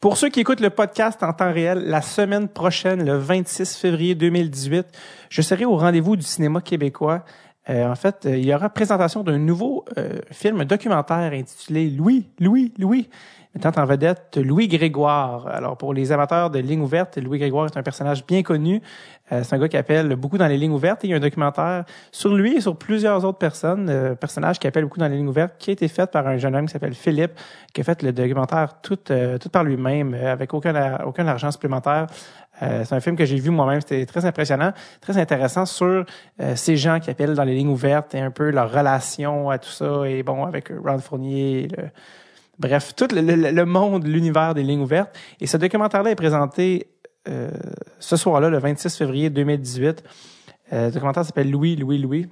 Pour ceux qui écoutent le podcast en temps réel, la semaine prochaine, le 26 février 2018, je serai au rendez-vous du cinéma québécois. Euh, en fait, euh, il y aura présentation d'un nouveau euh, film documentaire intitulé Louis, Louis, Louis, mettant en vedette Louis Grégoire. Alors, pour les amateurs de lignes ouvertes, Louis Grégoire est un personnage bien connu. Euh, c'est un gars qui appelle beaucoup dans les lignes ouvertes. Il y a un documentaire sur lui et sur plusieurs autres personnes, personnages qui appellent beaucoup dans les lignes ouvertes, qui a été fait par un jeune homme qui s'appelle Philippe, qui a fait le documentaire tout, tout par lui-même, avec aucun, aucun argent supplémentaire. Euh, c'est un film que j'ai vu moi-même. C'était très impressionnant, très intéressant sur ces gens qui appellent dans les lignes ouvertes et un peu leur relation à tout ça. Et bon, avec Ron Fournier, le, Bref, tout le, le, le monde, l'univers des lignes ouvertes. Et ce documentaire-là est présenté euh, ce soir-là, le 26 février 2018. Euh, le documentaire s'appelle Louis, Louis, Louis.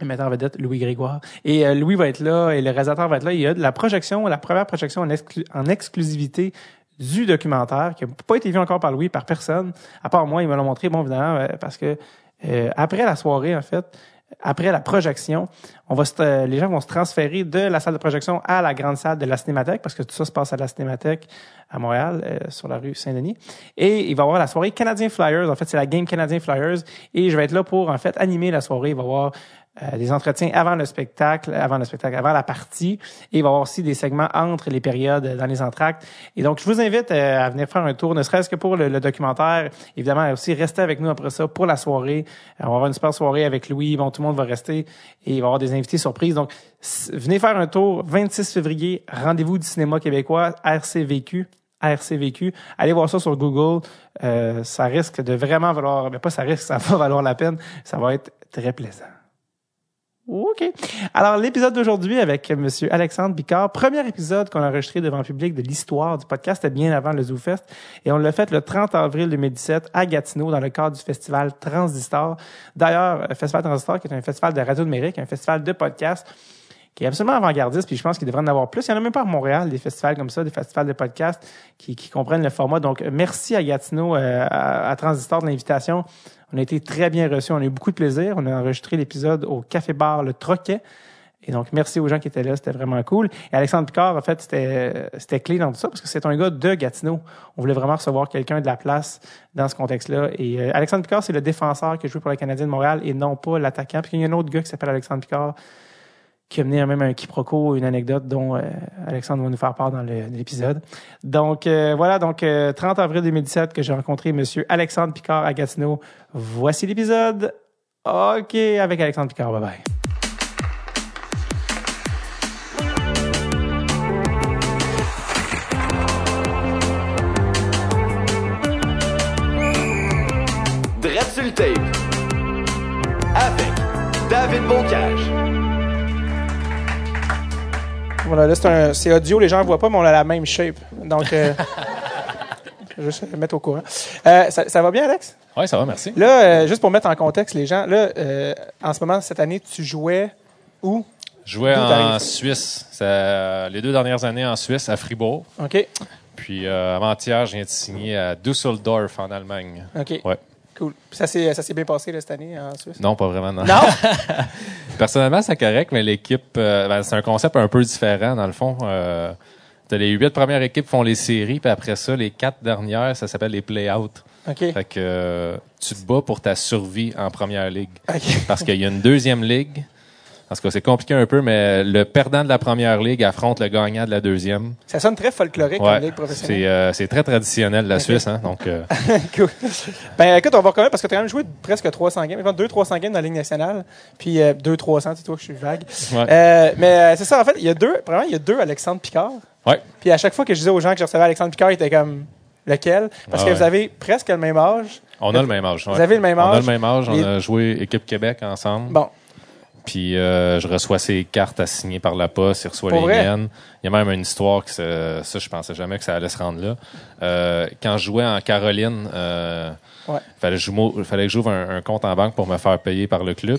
Metteur en vedette, Louis Grégoire. Et euh, Louis va être là et le réalisateur va être là. Il y a la projection, la première projection en, exclu en exclusivité du documentaire, qui n'a pas été vu encore par Louis, par personne, à part moi, il me l'a montré, bon, évidemment, euh, parce que euh, après la soirée, en fait, après la projection, on va se, les gens vont se transférer de la salle de projection à la grande salle de la Cinémathèque, parce que tout ça se passe à la Cinémathèque à Montréal, euh, sur la rue Saint-Denis. Et il va y avoir la soirée Canadien Flyers. En fait, c'est la game Canadien Flyers. Et je vais être là pour, en fait, animer la soirée. Il va y avoir euh, des entretiens avant le spectacle, avant le spectacle, avant la partie. Et il va y avoir aussi des segments entre les périodes dans les entractes. Et donc, je vous invite euh, à venir faire un tour, ne serait-ce que pour le, le, documentaire. Évidemment, aussi rester avec nous après ça pour la soirée. Euh, on va avoir une super soirée avec Louis. Bon, tout le monde va rester et il va y avoir des invités surprises. Donc, venez faire un tour. 26 février, rendez-vous du cinéma québécois, RCVQ. RCVQ. Allez voir ça sur Google. Ça risque de vraiment valoir, mais pas ça risque, ça va valoir la peine. Ça va être très plaisant. OK. Alors, l'épisode d'aujourd'hui avec M. Alexandre Picard, premier épisode qu'on a enregistré devant le public de l'histoire du podcast, c'était bien avant le ZooFest. Et on l'a fait le 30 avril 2017 à Gatineau dans le cadre du festival Transistor. D'ailleurs, le Festival Transistor, qui est un festival de radio numérique, un festival de podcast, qui est absolument avant-gardiste, puis je pense qu'il devrait en avoir plus. Il y en a même pas à Montréal, des festivals comme ça, des festivals de podcast qui, qui comprennent le format. Donc, merci à Gatineau, euh, à, à Transistor de l'invitation. On a été très bien reçus. On a eu beaucoup de plaisir. On a enregistré l'épisode au Café Bar Le Troquet. Et donc, merci aux gens qui étaient là. C'était vraiment cool. Et Alexandre Picard, en fait, c'était, clé dans tout ça parce que c'est un gars de Gatineau. On voulait vraiment recevoir quelqu'un de la place dans ce contexte-là. Et euh, Alexandre Picard, c'est le défenseur qui joue pour le Canadien de Montréal et non pas l'attaquant. Puis il y a un autre gars qui s'appelle Alexandre Picard qui a mené même un quiproquo, une anecdote dont euh, Alexandre va nous faire part dans l'épisode. Donc euh, voilà, donc euh, 30 avril 2017 que j'ai rencontré Monsieur Alexandre Picard à Gatineau. Voici l'épisode. OK, avec Alexandre Picard. Bye bye. Voilà, là, c'est, audio, les gens ne voient pas, mais on a la même shape. Donc, euh, je vais juste le mettre au courant. Euh, ça, ça, va bien, Alex? Oui, ça va, merci. Là, euh, juste pour mettre en contexte les gens, là, en ce moment, cette année, tu jouais où? Je jouais en Suisse. Ça, les deux dernières années en Suisse, à Fribourg. OK. Puis avant-hier, je viens de signer à Düsseldorf, en Allemagne. OK. Ouais. Cool. Puis ça s'est, ça s'est bien passé là, cette année en Suisse? Non, pas vraiment. Non. Non? Personnellement, c'est correct, mais l'équipe, euh, ben, c'est un concept un peu différent, dans le fond. Euh, t'as les huit premières équipes font les séries, puis après ça, les quatre dernières, ça s'appelle les play-out. OK. Fait que euh, tu te bats pour ta survie en première ligue. Parce qu'il y a une deuxième ligue. Parce que c'est compliqué un peu, mais le perdant de la première ligue affronte le gagnant de la deuxième. Ça sonne très folklorique Ouais. comme ligue professionnelle. C'est euh, c'est très traditionnel, la. Suisse. Hein? Donc, euh, cool. Ben écoute, on va quand même, parce que tu as quand même joué presque 300 games, 200-300 games dans la Ligue nationale, puis euh, 200-300, c'est toi que je suis vague. Ouais. Mais c'est ça, en fait, il y a deux, vraiment, il y a deux Alexandre Picard. ouais. Puis à chaque fois que je disais aux gens que je recevais Alexandre Picard, ils étaient comme, lequel? Parce Ah que vous avez presque le même âge. On a le même âge. ouais. Vous avez le même On a âge. le même âge. On a joué équipe Québec ensemble. Bon, Puis euh, je reçois ses cartes à signer par la poste. Il reçoit Pour les vrai? miennes. Il y a même une histoire que ça, ça, je pensais jamais que ça allait se rendre là. Euh, quand je jouais en Caroline, euh, Ouais. fallait, que je m'ouvre- fallait que j'ouvre un, un compte en banque pour me faire payer par le club.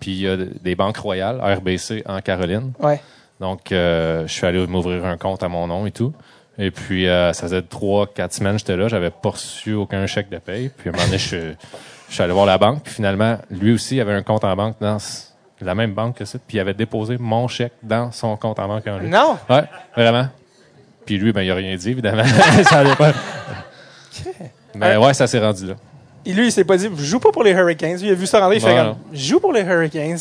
Puis il y a des banques royales, RBC en Caroline. ouais. Donc, euh, je suis allé m'ouvrir un compte à mon nom et tout. Et puis, euh, ça faisait trois, quatre semaines que j'étais là. J'avais pas reçu aucun chèque de paye. Puis, à un moment donné, je, suis- je suis allé voir la banque. Puis, finalement, lui aussi avait un compte en banque dans la même banque que ça. Puis, il avait déposé mon chèque dans son compte en banque en lui. Non! Ouais, vraiment. Puis lui, ben, il a rien dit, évidemment. ça pas. Mais ouais, ça s'est rendu là. Et lui, il s'est pas dit, je joue pas pour les Hurricanes. Lui, il a vu ça rentrer, il fait comme, non. je joue pour les Hurricanes.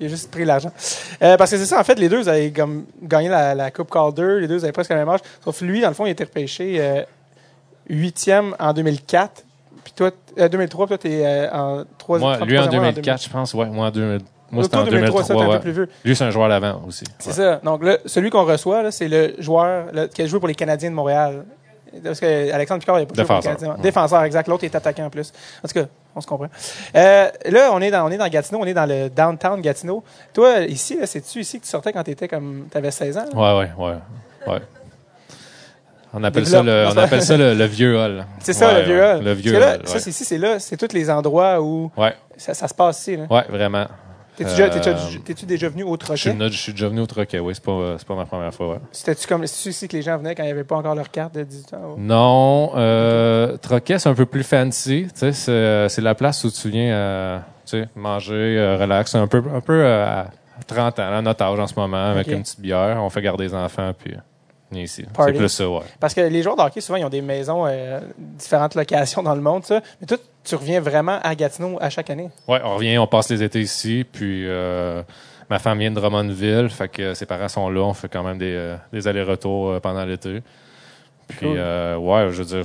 Il a juste pris l'argent. Euh, parce que c'est ça, en fait, les deux avaient comme, gagné la, la Coupe Calder. Les deux avaient presque le même âge. Sauf lui, dans le fond, il été repêché euh, huitième en 2004. Puis toi, euh, 2003, puis toi, t'es euh, en troisième. Moi, lui en 2004, je pense. Ouais, moi en 2000. Moi, c'était en 2003, ça, t'es 2003. un peu plus vieux. Lui, c'est un joueur d'avant aussi. C'est Ouais. ça. Donc là, celui qu'on reçoit, c'est le joueur là, qui a joué pour les Canadiens de Montréal. Parce que Alexandre Picard, il a pas joué pour les Défenseur. Canadiens. Ouais. Défenseur, exact. L'autre est attaquant en plus. En tout cas, on se comprend. Euh, là, on est dans, on est dans Gatineau, on est dans le downtown Gatineau. Toi, ici, c'est-tu ici que tu sortais quand t'étais comme, t'avais 16 ans? là? Ouais, ouais, ouais. ouais. On appelle ça le, on appelle ça le, le vieux hall. C'est ça, Ouais, le vieux hall. Le vieux là, hall. Ça, c'est ici, c'est là, c'est tous les endroits où Ouais, ça, ça se passe ici. Là. ouais, vraiment. T'es-tu, déjà, Euh, t'es-tu- t'es-tu déjà venu au Je suis, Troquet? je suis déjà venu au Troquet, oui. C'est pas, euh, c'est pas ma première fois, ouais. C'était-tu comme, c'est ici que les gens venaient quand il n'y avait pas encore leur carte de 18 ans? Non, euh, Troquet, c'est un peu plus fancy. Tu sais, c'est, c'est la place où tu viens euh, tu sais, manger, euh, relax. Un peu, un peu euh, à 30 ans, à notre âge en ce moment, avec Ok. une petite bière. On fait garder les enfants, puis euh, ici. C'est plus ça, ouais. Parce que les joueurs de hockey, souvent, ils ont des maisons, euh, différentes locations dans le monde, ça. Mais toi, tu reviens vraiment à Gatineau à chaque année. Ouais, on revient, on passe les étés ici, puis euh, ma femme vient de Drummondville, fait que ses parents sont là, on fait quand même des, euh, des allers-retours pendant l'été. Puis Cool. euh, ouais, je veux dire,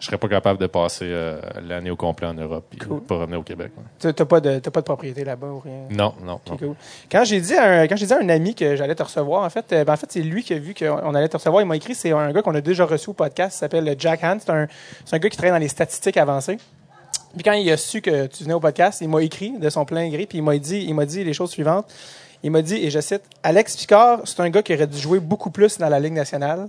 je serais pas capable de passer euh, l'année au complet en Europe, puis Cool. pas revenir au Québec. Tu n'as pas, de- pas de propriété là-bas ou rien? Non, non, non. Cool. Quand j'ai dit, à un, quand dit à un ami que j'allais te recevoir, en fait, euh, ben, en fait c'est lui qui a vu qu'on allait te recevoir. Il m'a écrit, c'est un gars qu'on a déjà reçu au podcast, il s'appelle Jack Hand. C'est un, un gars qui travaille dans les statistiques avancées. Puis quand il a su que tu venais au podcast, il m'a écrit de son plein gré, puis il m'a dit, il m'a dit les choses suivantes. Il m'a dit, et je cite, Alex Picard, c'est un gars qui aurait dû jouer beaucoup plus dans la Ligue nationale.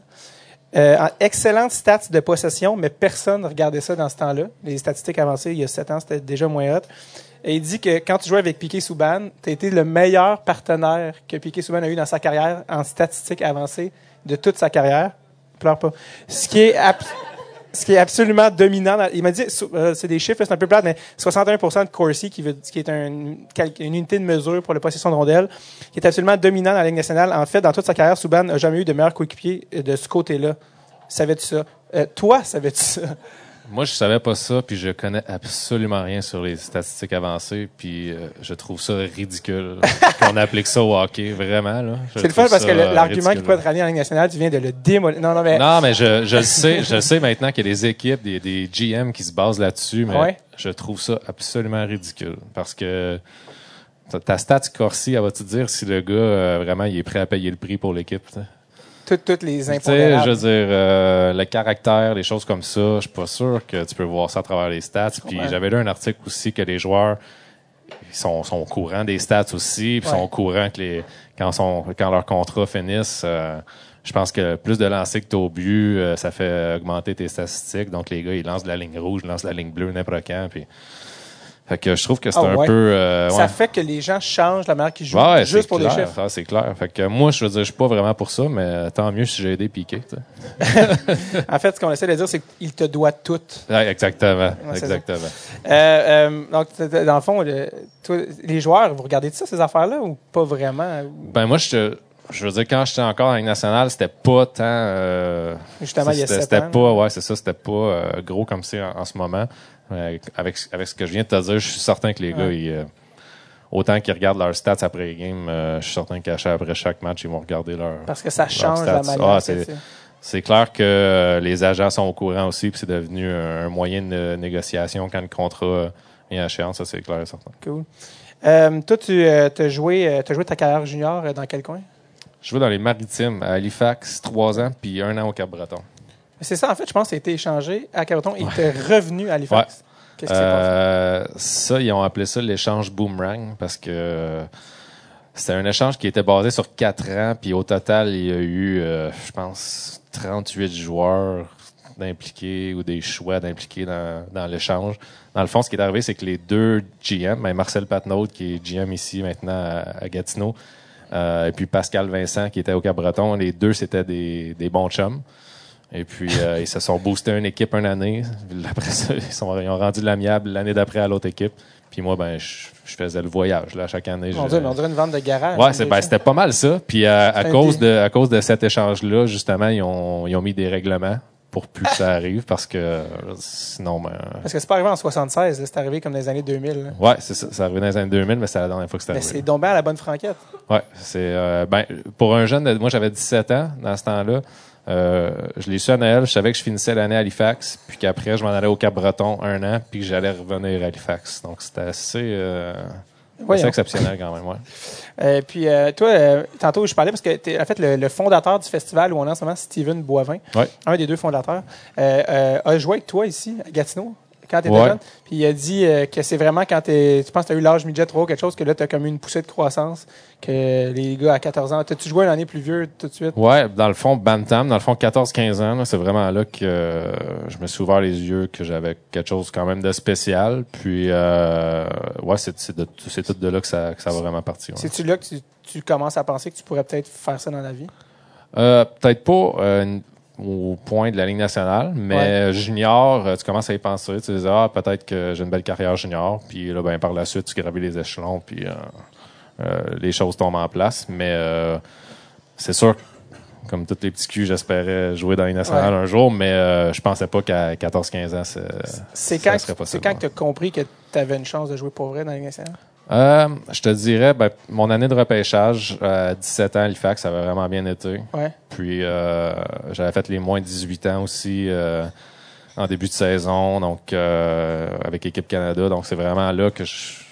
Euh, en excellente stats de possession, mais personne ne regardait ça dans ce temps-là. Les statistiques avancées, il y a sept ans, c'était déjà moins hot. Et il dit que quand tu jouais avec Piqué Souban, tu as été le meilleur partenaire que Piqué Souban a eu dans sa carrière en statistiques avancées de toute sa carrière. Pleure pas. Ce qui est, ce qui est absolument dominant. dans- il m'a dit, euh, c'est des chiffres, c'est un peu plate, mais 61% de Corsi, qui, est une unité de mesure pour la possession de rondelles, qui est absolument dominant dans la Ligue nationale. En fait, dans toute sa carrière, Souban n'a jamais eu de meilleur coéquipier euh, de ce côté-là. Savais-tu ça? Euh, toi, savais-tu ça? Moi, je savais pas ça, puis je connais absolument rien sur les statistiques avancées, puis euh, je trouve ça ridicule qu'on applique ça au hockey, vraiment. là. C'est le fun parce que euh, l'argument qui peut être ramené en Ligue nationale, tu viens de le démolir. Non, non, mais. Non, mais je, je le sais, je le sais maintenant qu'il y a des équipes, des, des GM qui se basent là-dessus, mais Ouais. je trouve ça absolument ridicule. Parce que ta- ta stat Corsi, elle va te dire si le gars, euh, vraiment, il est prêt à payer le prix pour l'équipe. tu sais? Toutes, les Tu sais, je veux dire, euh, le caractère, les choses comme ça, je suis pas sûr que tu peux voir ça à travers les stats. Puis j'avais lu un article aussi que les joueurs ils sont, sont au courant des stats aussi, puis Ouais. sont au courant que les quand son quand leurs contrats finissent, euh, je pense que plus de lancers que tu au but, euh, ça fait augmenter tes statistiques. Donc les gars, ils lancent de la ligne rouge, ils lancent de la ligne bleue n'importe quand. Puis fait que je trouve que c'est Ah un ouais. peu euh, Ça fait que les gens changent la manière qu'ils jouent Ouais, juste pour clair, les chiffres. ça, c'est clair. Fait que moi, je veux dire, je suis pas vraiment pour ça, mais tant mieux si j'ai aidé Piqué. En fait, ce qu'on essaie de dire, c'est qu'il te doit tout. Ouais, exactement. exactement. Euh, euh, donc, dans le fond, le- toi, les joueurs, vous regardez ça, ces affaires-là, ou pas vraiment? Ben moi, je te- je veux dire, quand j'étais encore en Ligue nationale, c'était pas tant. euh, Justement, il y a c'était- pas, ouais, c'est ça, c'était pas euh, gros comme c'est en, en ce moment. Euh, avec, avec ce que je viens de te dire, je suis certain que les gars, ils, euh, autant qu'ils regardent leurs stats après les games, euh, je suis certain qu'après chaque match, ils vont regarder leur. Parce que ça change la stats. manière. Ah, c'est- clair que euh, les agents sont au courant aussi, puis c'est devenu un, un moyen de négociation quand le contrat est à échéance, ça c'est clair et certain. Cool. Toi, tu as joué, t'as joué ta carrière junior dans quel coin? Je joue dans les maritimes à Halifax, trois ans, puis un an au Cap-Breton. C'est ça, en fait, je pense que ça a été échangé à Carleton et tu es revenu à Halifax. Qu'est-ce qui s'est passé? Euh, ça, ils ont appelé ça l'échange boomerang parce que c'était un échange qui était basé sur quatre ans, puis au total, il y a eu, euh, je pense, 38 joueurs d'impliqués ou des choix d'impliqués dans, dans l'échange. Dans le fond, ce qui est arrivé, c'est que les deux GM, ben Marcel Patnaud, qui est GM ici maintenant à, à Gatineau, euh, et puis Pascal Vincent, qui était au Cap-Breton, les deux, c'était des, des bons chums. Et puis, euh, ils se sont boostés une équipe une année. Après ça, ils, sont, ils ont rendu l'amiable l'année d'après à l'autre équipe. Puis moi, ben, je, je faisais le voyage. Là, chaque année. On dirait, on dirait une vente de garage. Ouais, c'est- ben, c'était pas mal ça. Puis euh, à, cause de, à cause de cet échange-là, justement, ils ont, ils ont mis des règlements pour plus que ça arrive parce que euh, sinon, ben, Parce que c'est pas arrivé en 76, là, c'est arrivé comme dans les années 2000. là. ouais, c'est ça. Ça arrivait dans les années 2000, mais c'est la dernière fois que c'est Mais arrivé. c'est donc à la bonne franquette. Ouais, c'est euh, ben pour un jeune, de- moi j'avais 17 ans dans ce temps-là. Euh, je l'ai su à Noël, je savais que je finissais l'année à Halifax, puis qu'après je m'en allais au Cap-Breton un an, puis que j'allais revenir à Halifax. Donc c'était assez, euh, assez exceptionnel quand même. Ouais. Euh, puis toi, tantôt, je parlais parce que tu es en fait le, le fondateur du festival où on est en ce moment, Steven Boivin, Ouais. un des deux fondateurs, a joué avec toi ici à Gatineau? Quand tu étais Ouais. jeune. Puis il a dit euh, que c'est vraiment quand t'es- tu penses que tu as eu l'âge midget 3 ou quelque chose, que là, tu as comme eu une poussée de croissance, que les gars à 14 ans. T'as-tu joué une année plus vieux tout de suite? Ouais, dans le fond, Bantam, dans le fond, 14-15 ans, c'est vraiment là que euh, je me suis ouvert les yeux, que j'avais quelque chose quand même de spécial. Puis, euh, ouais, c'est tout de là que ça, que ça va vraiment partir. ouais. C'est-tu là que tu, tu commences à penser que tu pourrais peut-être faire ça dans la vie? Peut-être pas au point de la Ligue nationale, mais junior, euh, tu commences à y penser. Tu dis, ah, peut-être que j'ai une belle carrière junior. Puis là, ben, par la suite, tu gravis les échelons, puis euh, euh, les choses tombent en place. Mais euh, c'est sûr, que, comme tous les petits culs, j'espérais jouer dans la Ligue nationale Ouais. un jour, mais je pensais pas qu'à 14-15 ans, c'est- C'est ça quand, serait c'est possible. quand que tu as compris que tu avais une chance de jouer pour vrai dans la Ligue nationale? Euh, je te dirais, ben, mon année de repêchage, à 17 ans, à Halifax, ça avait vraiment bien été. Ouais. Puis euh, j'avais fait les moins de 18 ans aussi euh, en début de saison, donc euh, avec l'équipe Canada. Donc c'est vraiment là que je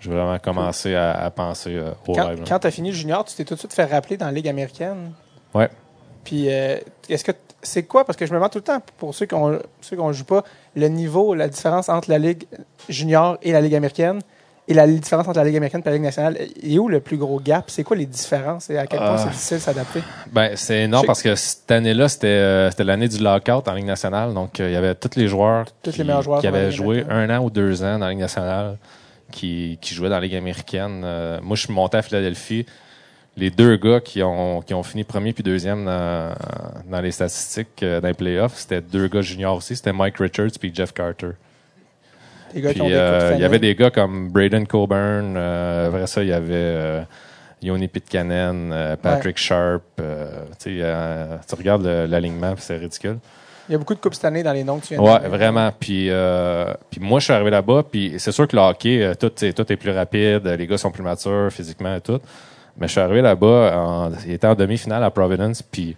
j'ai vraiment commencé à, à penser euh, au Quand, rêve. là. quand tu as fini le junior, tu t'es tout de suite fait rappeler dans la Ligue américaine? Ouais. Puis, euh, est-ce que c'est quoi? Parce que je me demande tout le temps, pour ceux qui ceux qui joue pas, le niveau, la différence entre la Ligue junior et la Ligue américaine, et la différence entre la Ligue américaine et la Ligue nationale, et où le plus gros gap? C'est quoi les différences? Et à quel point Ah. c'est difficile de s'adapter? Ben c'est énorme parce que cette année-là, c'était euh, c'était l'année du lockout en Ligue nationale. Donc euh, il y avait tous les joueurs Tous qui, les meilleurs joueurs qui avaient joué un an ou deux ans dans la Ligue nationale qui, qui jouaient dans la Ligue américaine. Euh, moi, je suis monté à Philadelphie. Les deux gars qui ont, qui ont fini premier puis deuxième dans, dans les statistiques euh, dans les playoffs, c'était deux gars juniors aussi. C'était Mike Richards puis Jeff Carter. Les gars qui Puis ont des euh, de il y avait des gars comme Braden Coburn. Euh, après ça, il y avait euh, Yoni Pitkanen, euh, Patrick Sharp. euh, tu euh, tu regardes l'alignement, c'est ridicule. Il y a beaucoup de coupes cette année dans les noms que tu viens de Ouais, nommer. vraiment. Puis, euh, puis moi, je suis arrivé là-bas, puis c'est sûr que le hockey, tout, est- tout est plus rapide, les gars sont plus matures physiquement et tout. Mais je suis arrivé là-bas, en, il était en demi-finale à Providence, puis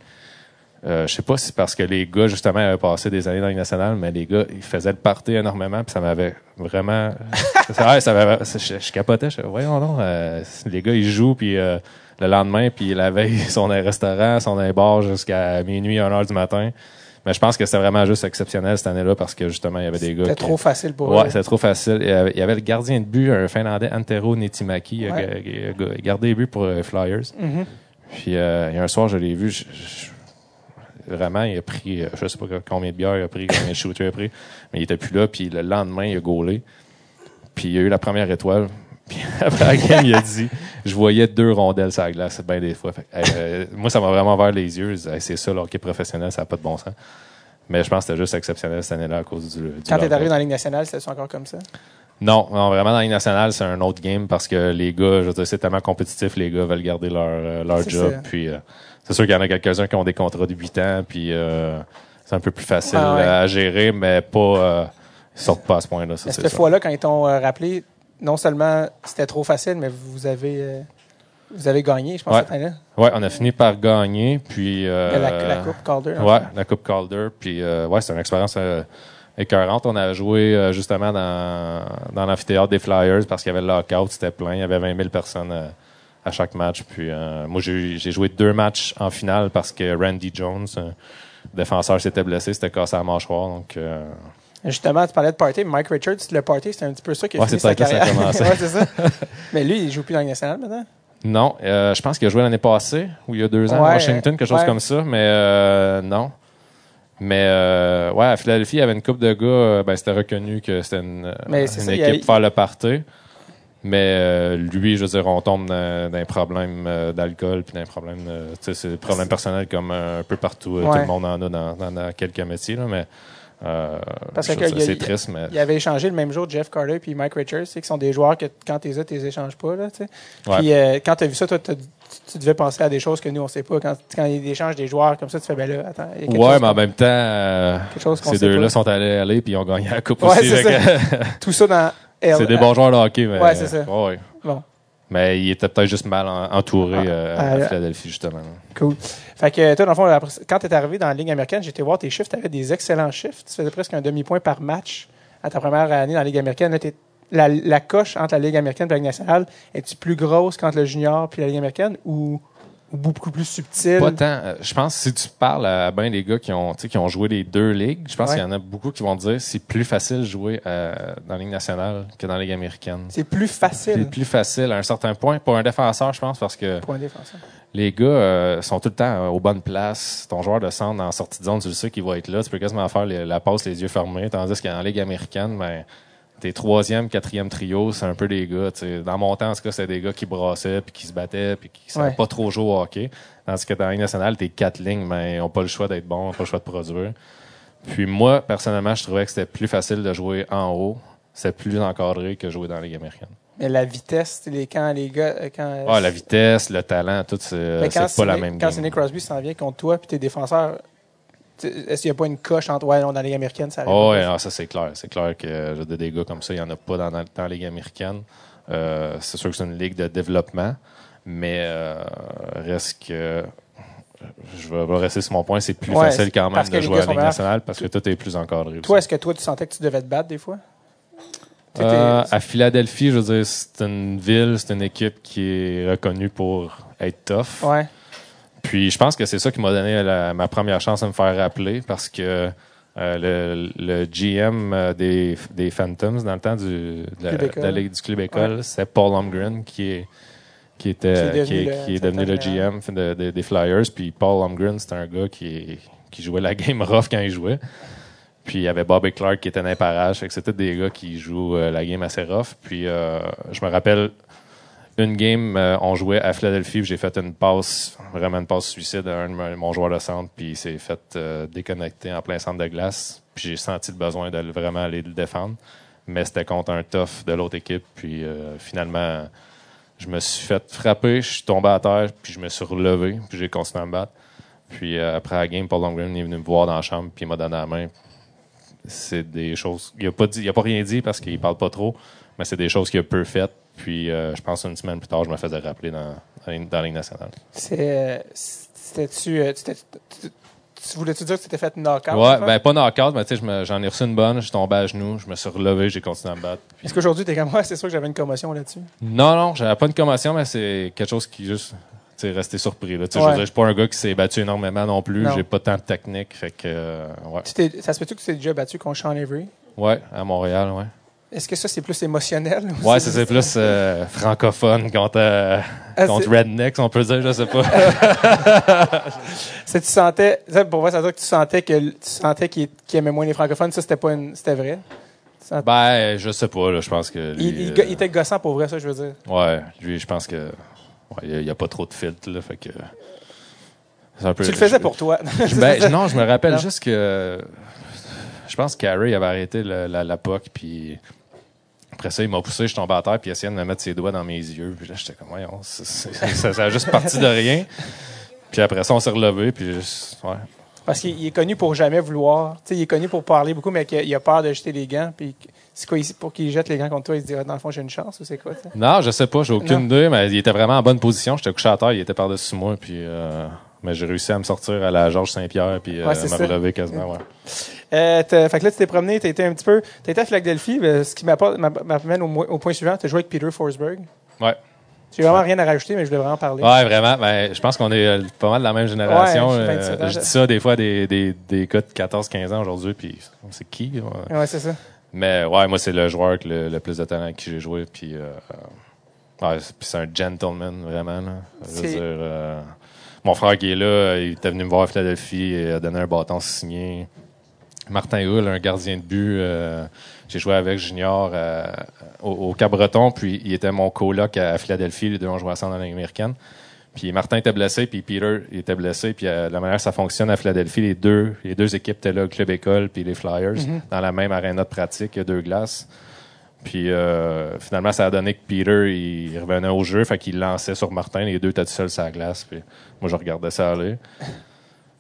euh, je sais pas si c'est parce que les gars, justement, avaient passé des années dans la Ligue nationale, mais les gars, ils faisaient le party énormément, puis ça m'avait vraiment... ouais, ça m'avait- je, je capotais, je voyons non, euh, les gars, ils jouent, puis euh, le lendemain, puis la veille, ils sont dans les restaurants, ils sont dans les bars jusqu'à minuit, 1 heure du matin. Mais je pense que c'était vraiment juste exceptionnel cette année-là parce que justement, il y avait des gars C'était qui... trop facile pour Ouais, eux. c'était trop facile. Il y avait- il y avait le gardien de but, un Finlandais, Antero Netimaki. Il a Ouais. il a ga- gardé les buts pour les Flyers. Mhm. Puis euh, il y a un soir, je l'ai vu. je- je- vraiment, il a pris, euh, je sais pas combien de bières il a pris, combien de shooters il a pris, mais il était plus là. Puis le lendemain, il a gaulé. Puis il a eu la première étoile. Puis après la game, il a dit Je voyais deux rondelles sur la glace, bien des fois. Fait euh, moi, ça m'a vraiment ouvert les yeux. Hey, c'est ça, le hockey professionnel, ça n'a pas de bon sens. Mais je pense que c'était juste exceptionnel cette année-là à cause du. du Quand t'es lockout. arrivé dans la Ligue nationale, c'était encore comme ça? Non, non, vraiment dans la Ligue nationale, c'est un autre game parce que les gars, je veux dire, c'est tellement compétitif, les gars veulent garder leur, euh, leur job. ça. Puis euh, c'est sûr qu'il y en a quelques-uns qui ont des contrats de 8 ans, puis euh, c'est un peu plus facile Ah ouais. à gérer, mais pas euh, ils sortent pas à ce point-là. Ça, cette fois-là, quand ils t'ont euh, rappelé, non seulement c'était trop facile, mais vous avez, euh, vous avez gagné, je pense, Ouais. cette année-là? Ouais, on a fini par gagner, puis euh, la, la Coupe Calder. fait. la Coupe Calder. Puis, euh, ouais, c'est une expérience euh, écœurante. On a joué euh, justement dans, dans l'amphithéâtre des Flyers parce qu'il y avait le lockout, c'était plein. Il y avait 20 000 personnes euh, à chaque match. Puis, euh, moi, j'ai joué deux matchs en finale parce que Randy Jones, défenseur, s'était blessé, s'était cassé la mâchoire. Donc, Justement, tu parlais de party. Mike Richards, le party, c'est un petit peu ça qui a Ouais, fini c'est sa que ça a carrière. commencé. ouais, ça. Mais lui, il joue plus dans la Ligue nationale maintenant? non, euh, je pense qu'il a joué l'année passée ou il y a deux ans Ouais, à Washington, quelque chose comme ça. Mais non. Mais euh, ouais, à Philadelphie, il y avait une coupe de gars, euh, ben, c'était reconnu que c'était une, euh, une ça, équipe a- faire le party. Mais euh, lui, je veux dire, on tombe dans, dans un problème euh, d'alcool, puis dans un problème, tu sais, c'est des problèmes personnels comme un peu partout. Tout le monde en a dans, dans- dans quelques métiers, là, mais euh, Parce que c'est triste, mais Il avait échangé le même jour Jeff Carter puis Mike Richards, qui sont des joueurs que quand tu les as, tu les échanges pas. Là, tu sais. Puis quand tu as vu ça, toi, t'as- tu, tu devais penser à des choses que nous, on sait pas. Quand, quand ils échangent des joueurs comme ça, tu fais, ben là, attends, il y a quelque ouais, chose mais en même temps, euh, ces deux-là sont allés aller puis ils ont gagné la coupe Ouais, aussi. Tout ça dans c'est des bons joueurs de hockey, mais Ouais, c'est ça. ouais. Bon, Mais il était peut-être juste mal en- entouré Ah, euh, à Philadelphie justement. cool. Fait que toi, dans le fond, quand tu es arrivé dans la Ligue américaine, j'étais voir tes chiffres, tu avais des excellents chiffres. Tu faisais presque un demi-point par match à ta première année dans la Ligue américaine. Là, la, la coche entre la Ligue américaine et la Ligue nationale, est-tu plus grosse qu'entre le junior puis la Ligue américaine ou, ou beaucoup plus subtile? Pas tant. Euh, Je pense que si tu parles à bien des gars qui ont, qui ont joué les deux ligues, je pense Ouais. qu'il y en a beaucoup qui vont te dire que c'est plus facile de jouer euh, dans la Ligue nationale que dans la Ligue américaine. C'est plus C'est facile plus facile à un certain point pour un défenseur, je pense, parce que pour un défenseur. les gars euh, sont tout le temps euh, aux bonnes places. Ton joueur de centre en sortie de zone, tu le sais qu'il va être là. Tu peux quasiment faire les- la passe les yeux fermés. Tandis qu'en Ligue américaine, ben, tes troisième, quatrième trio, c'est un peu des gars. Dans mon temps, en tout cas, c'était des gars qui brassaient, puis qui se battaient, puis qui savaient Ouais. pas trop jouer au hockey. Tandis que dans la Ligue nationale, tes quatre lignes, ben, ils ont pas le choix d'être bons, ont pas le choix de produire. Puis moi, personnellement, je trouvais que c'était plus facile de jouer en haut. C'est plus encadré que jouer dans la Ligue américaine. Mais la vitesse, les, quand les gars. euh, Quand, Ah, la vitesse, le talent, tout, c'est Mais pas la même Quand. Sidney Crosby s'en vient contre toi puis tes défenseurs, est-ce qu'il n'y a pas une coche entre. Ouais, non, dans la Ligue américaine, ça arrive. Oh, ouais, ah, ça c'est clair. C'est clair que euh, des gars comme ça, il n'y en a pas dans, dans, la Ligue américaine. Euh, c'est sûr que c'est une ligue de développement, mais euh, reste que. Je vais rester sur mon point, c'est plus Ouais, facile quand même de jouer à la Ligue nationale parce que tout est plus encadré. Toi, est-ce que toi, tu sentais que tu devais te battre des fois? Euh, à Philadelphie, je veux dire, c'est une ville, c'est une équipe qui est reconnue pour être tough. Ouais. Puis je pense que c'est ça qui m'a donné la- ma première chance de me faire rappeler parce que euh, le, le GM euh, des, des Phantoms dans le temps du, de, la, Club École. de la Ligue du Club École, c'est Paul Holmgren qui est qui était Qui est devenu qui est, le qui est devenu le secrétaire GM de- de- des Flyers. Puis Paul Holmgren, c'est un gars qui, qui jouait la game rough quand il jouait. Puis il y avait Bobby Clark qui était. Fait que C'était des gars qui jouent euh, la game assez rough. Puis euh, je me rappelle une game, euh, on jouait à Philadelphie, puis j'ai fait une passe, vraiment une passe suicide à un de mon- joueur de centre, puis il s'est fait euh, déconnecter en plein centre de glace. Puis j'ai senti le besoin de vraiment aller le défendre. Mais c'était contre un tough de l'autre équipe. Puis euh, finalement, je me suis fait frapper, je suis tombé à terre, puis je me suis relevé, puis j'ai continué à me battre. Puis après la game, Paul Longren est venu me voir dans la chambre, puis il m'a donné la main. C'est des choses. Il a pas pas rien dit parce qu'il parle pas trop, mais c'est des choses qu'il a peu faites. Puis euh, je pense une semaine plus tard, je me faisais rappeler dans, dans, la- Ligue nationale. C'était-tu. euh, tu voulais-tu dire que tu t'étais fait knock-out? ouais, ben pas knockout, mais tu sais, j'en ai reçu une bonne, je suis tombé à genoux, je me suis relevé, j'ai continué à me battre. Est-ce qu'aujourd'hui, t'es comme moi? C'est sûr que j'avais une commotion là-dessus? Non, non, j'avais pas une commotion, mais c'est quelque chose qui juste. Tu sais, resté surpris. Là. Tu sais, Je Ouais. je suis pas un gars qui s'est battu énormément non plus. J'ai pas tant de technique. Fait que, euh, ouais. Tu ça se peut-tu que tu t'es déjà battu contre Sean Avery? Ouais, à Montréal, ouais. Est-ce que ça, c'est plus émotionnel? ou Ouais, c'est plus euh, francophone contre, euh, Ah, contre rednecks, on peut dire, je sais pas. C'est tu sentais, ça, pour moi, ça veut dire que tu sentais que tu sentais qu'il aimait moins les francophones. Ça, c'était pas une, c'était vrai? Sentais- ben, je sais pas, là, je pense que. lui, il, il- euh, il était gossant pour vrai, ça, je veux dire. Ouais, lui, je pense que. Ouais, il y a- pas trop de filtres, là, fait que. peu- Tu le faisais je- pour toi. Ben, non, je me rappelle Non. juste que. Je pense que Carey avait arrêté la, la POC, puis. Après ça, il m'a poussé, je suis tombé à terre, puis il essayait de me mettre ses doigts dans mes yeux. Puis là, j'étais comme, voyons, c'est- c'est- ça, ça a juste parti de rien. Puis après ça, on s'est relevé, puis juste, ouais. Parce qu'il il est connu pour jamais vouloir. Il est connu pour parler beaucoup, mais qu'il a- il a peur de jeter les gants. Puis c'est quoi, pour qu'il jette les gants contre toi, il se dit, Ah, dans le fond, j'ai une chance ou c'est quoi? Non, je sais pas, j'ai aucune idée, mais il était vraiment en bonne position. J'étais couché à terre, il était par-dessus moi, puis. euh, mais j'ai réussi à me sortir à la Georges Saint-Pierre, puis euh, Ouais, c'est me ça. relever quasiment, ouais. Euh, fait que là, tu t'es promené, été un petit peu. Été à Philadelphie, mais ce qui m'amène au, au point suivant. T'as joué avec Peter Forsberg. Ouais. J'ai vraiment rien à rajouter, mais je voulais vraiment parler. Ouais, vraiment. Ben, je pense qu'on est euh, pas mal de la même génération. Ouais, Euh, 27 ans, je dis ça des fois à des, des, des gars de 14-15 ans aujourd'hui, puis c'est qui? ouais. Ouais, c'est ça. Mais ouais, moi, c'est le joueur avec le, le plus de talent avec qui j'ai joué. Puis, ouais, c'est- un gentleman, vraiment. Là. Je veux C'est- dire, mon frère qui est là, il était venu me voir à Philadelphie et a donné un bâton signé. Martin Hull, un gardien de but. euh, j'ai joué avec Junior euh, au, au Cap-Breton, puis il était mon coloc à Philadelphie. Les deux ont joué ensemble dans la Ligue américaine. Puis Martin était blessé, puis Peter était blessé. Puis euh, la manière que ça fonctionne à Philadelphie, les deux, les deux équipes étaient là, le club école puis les Flyers, dans la même aréna de pratique, il y a deux glaces. Puis euh, finalement, ça a donné que Peter, il revenait au jeu, fait qu'il lançait sur Martin. Les deux étaient tout seuls sur la glace. Puis moi, je regardais ça aller.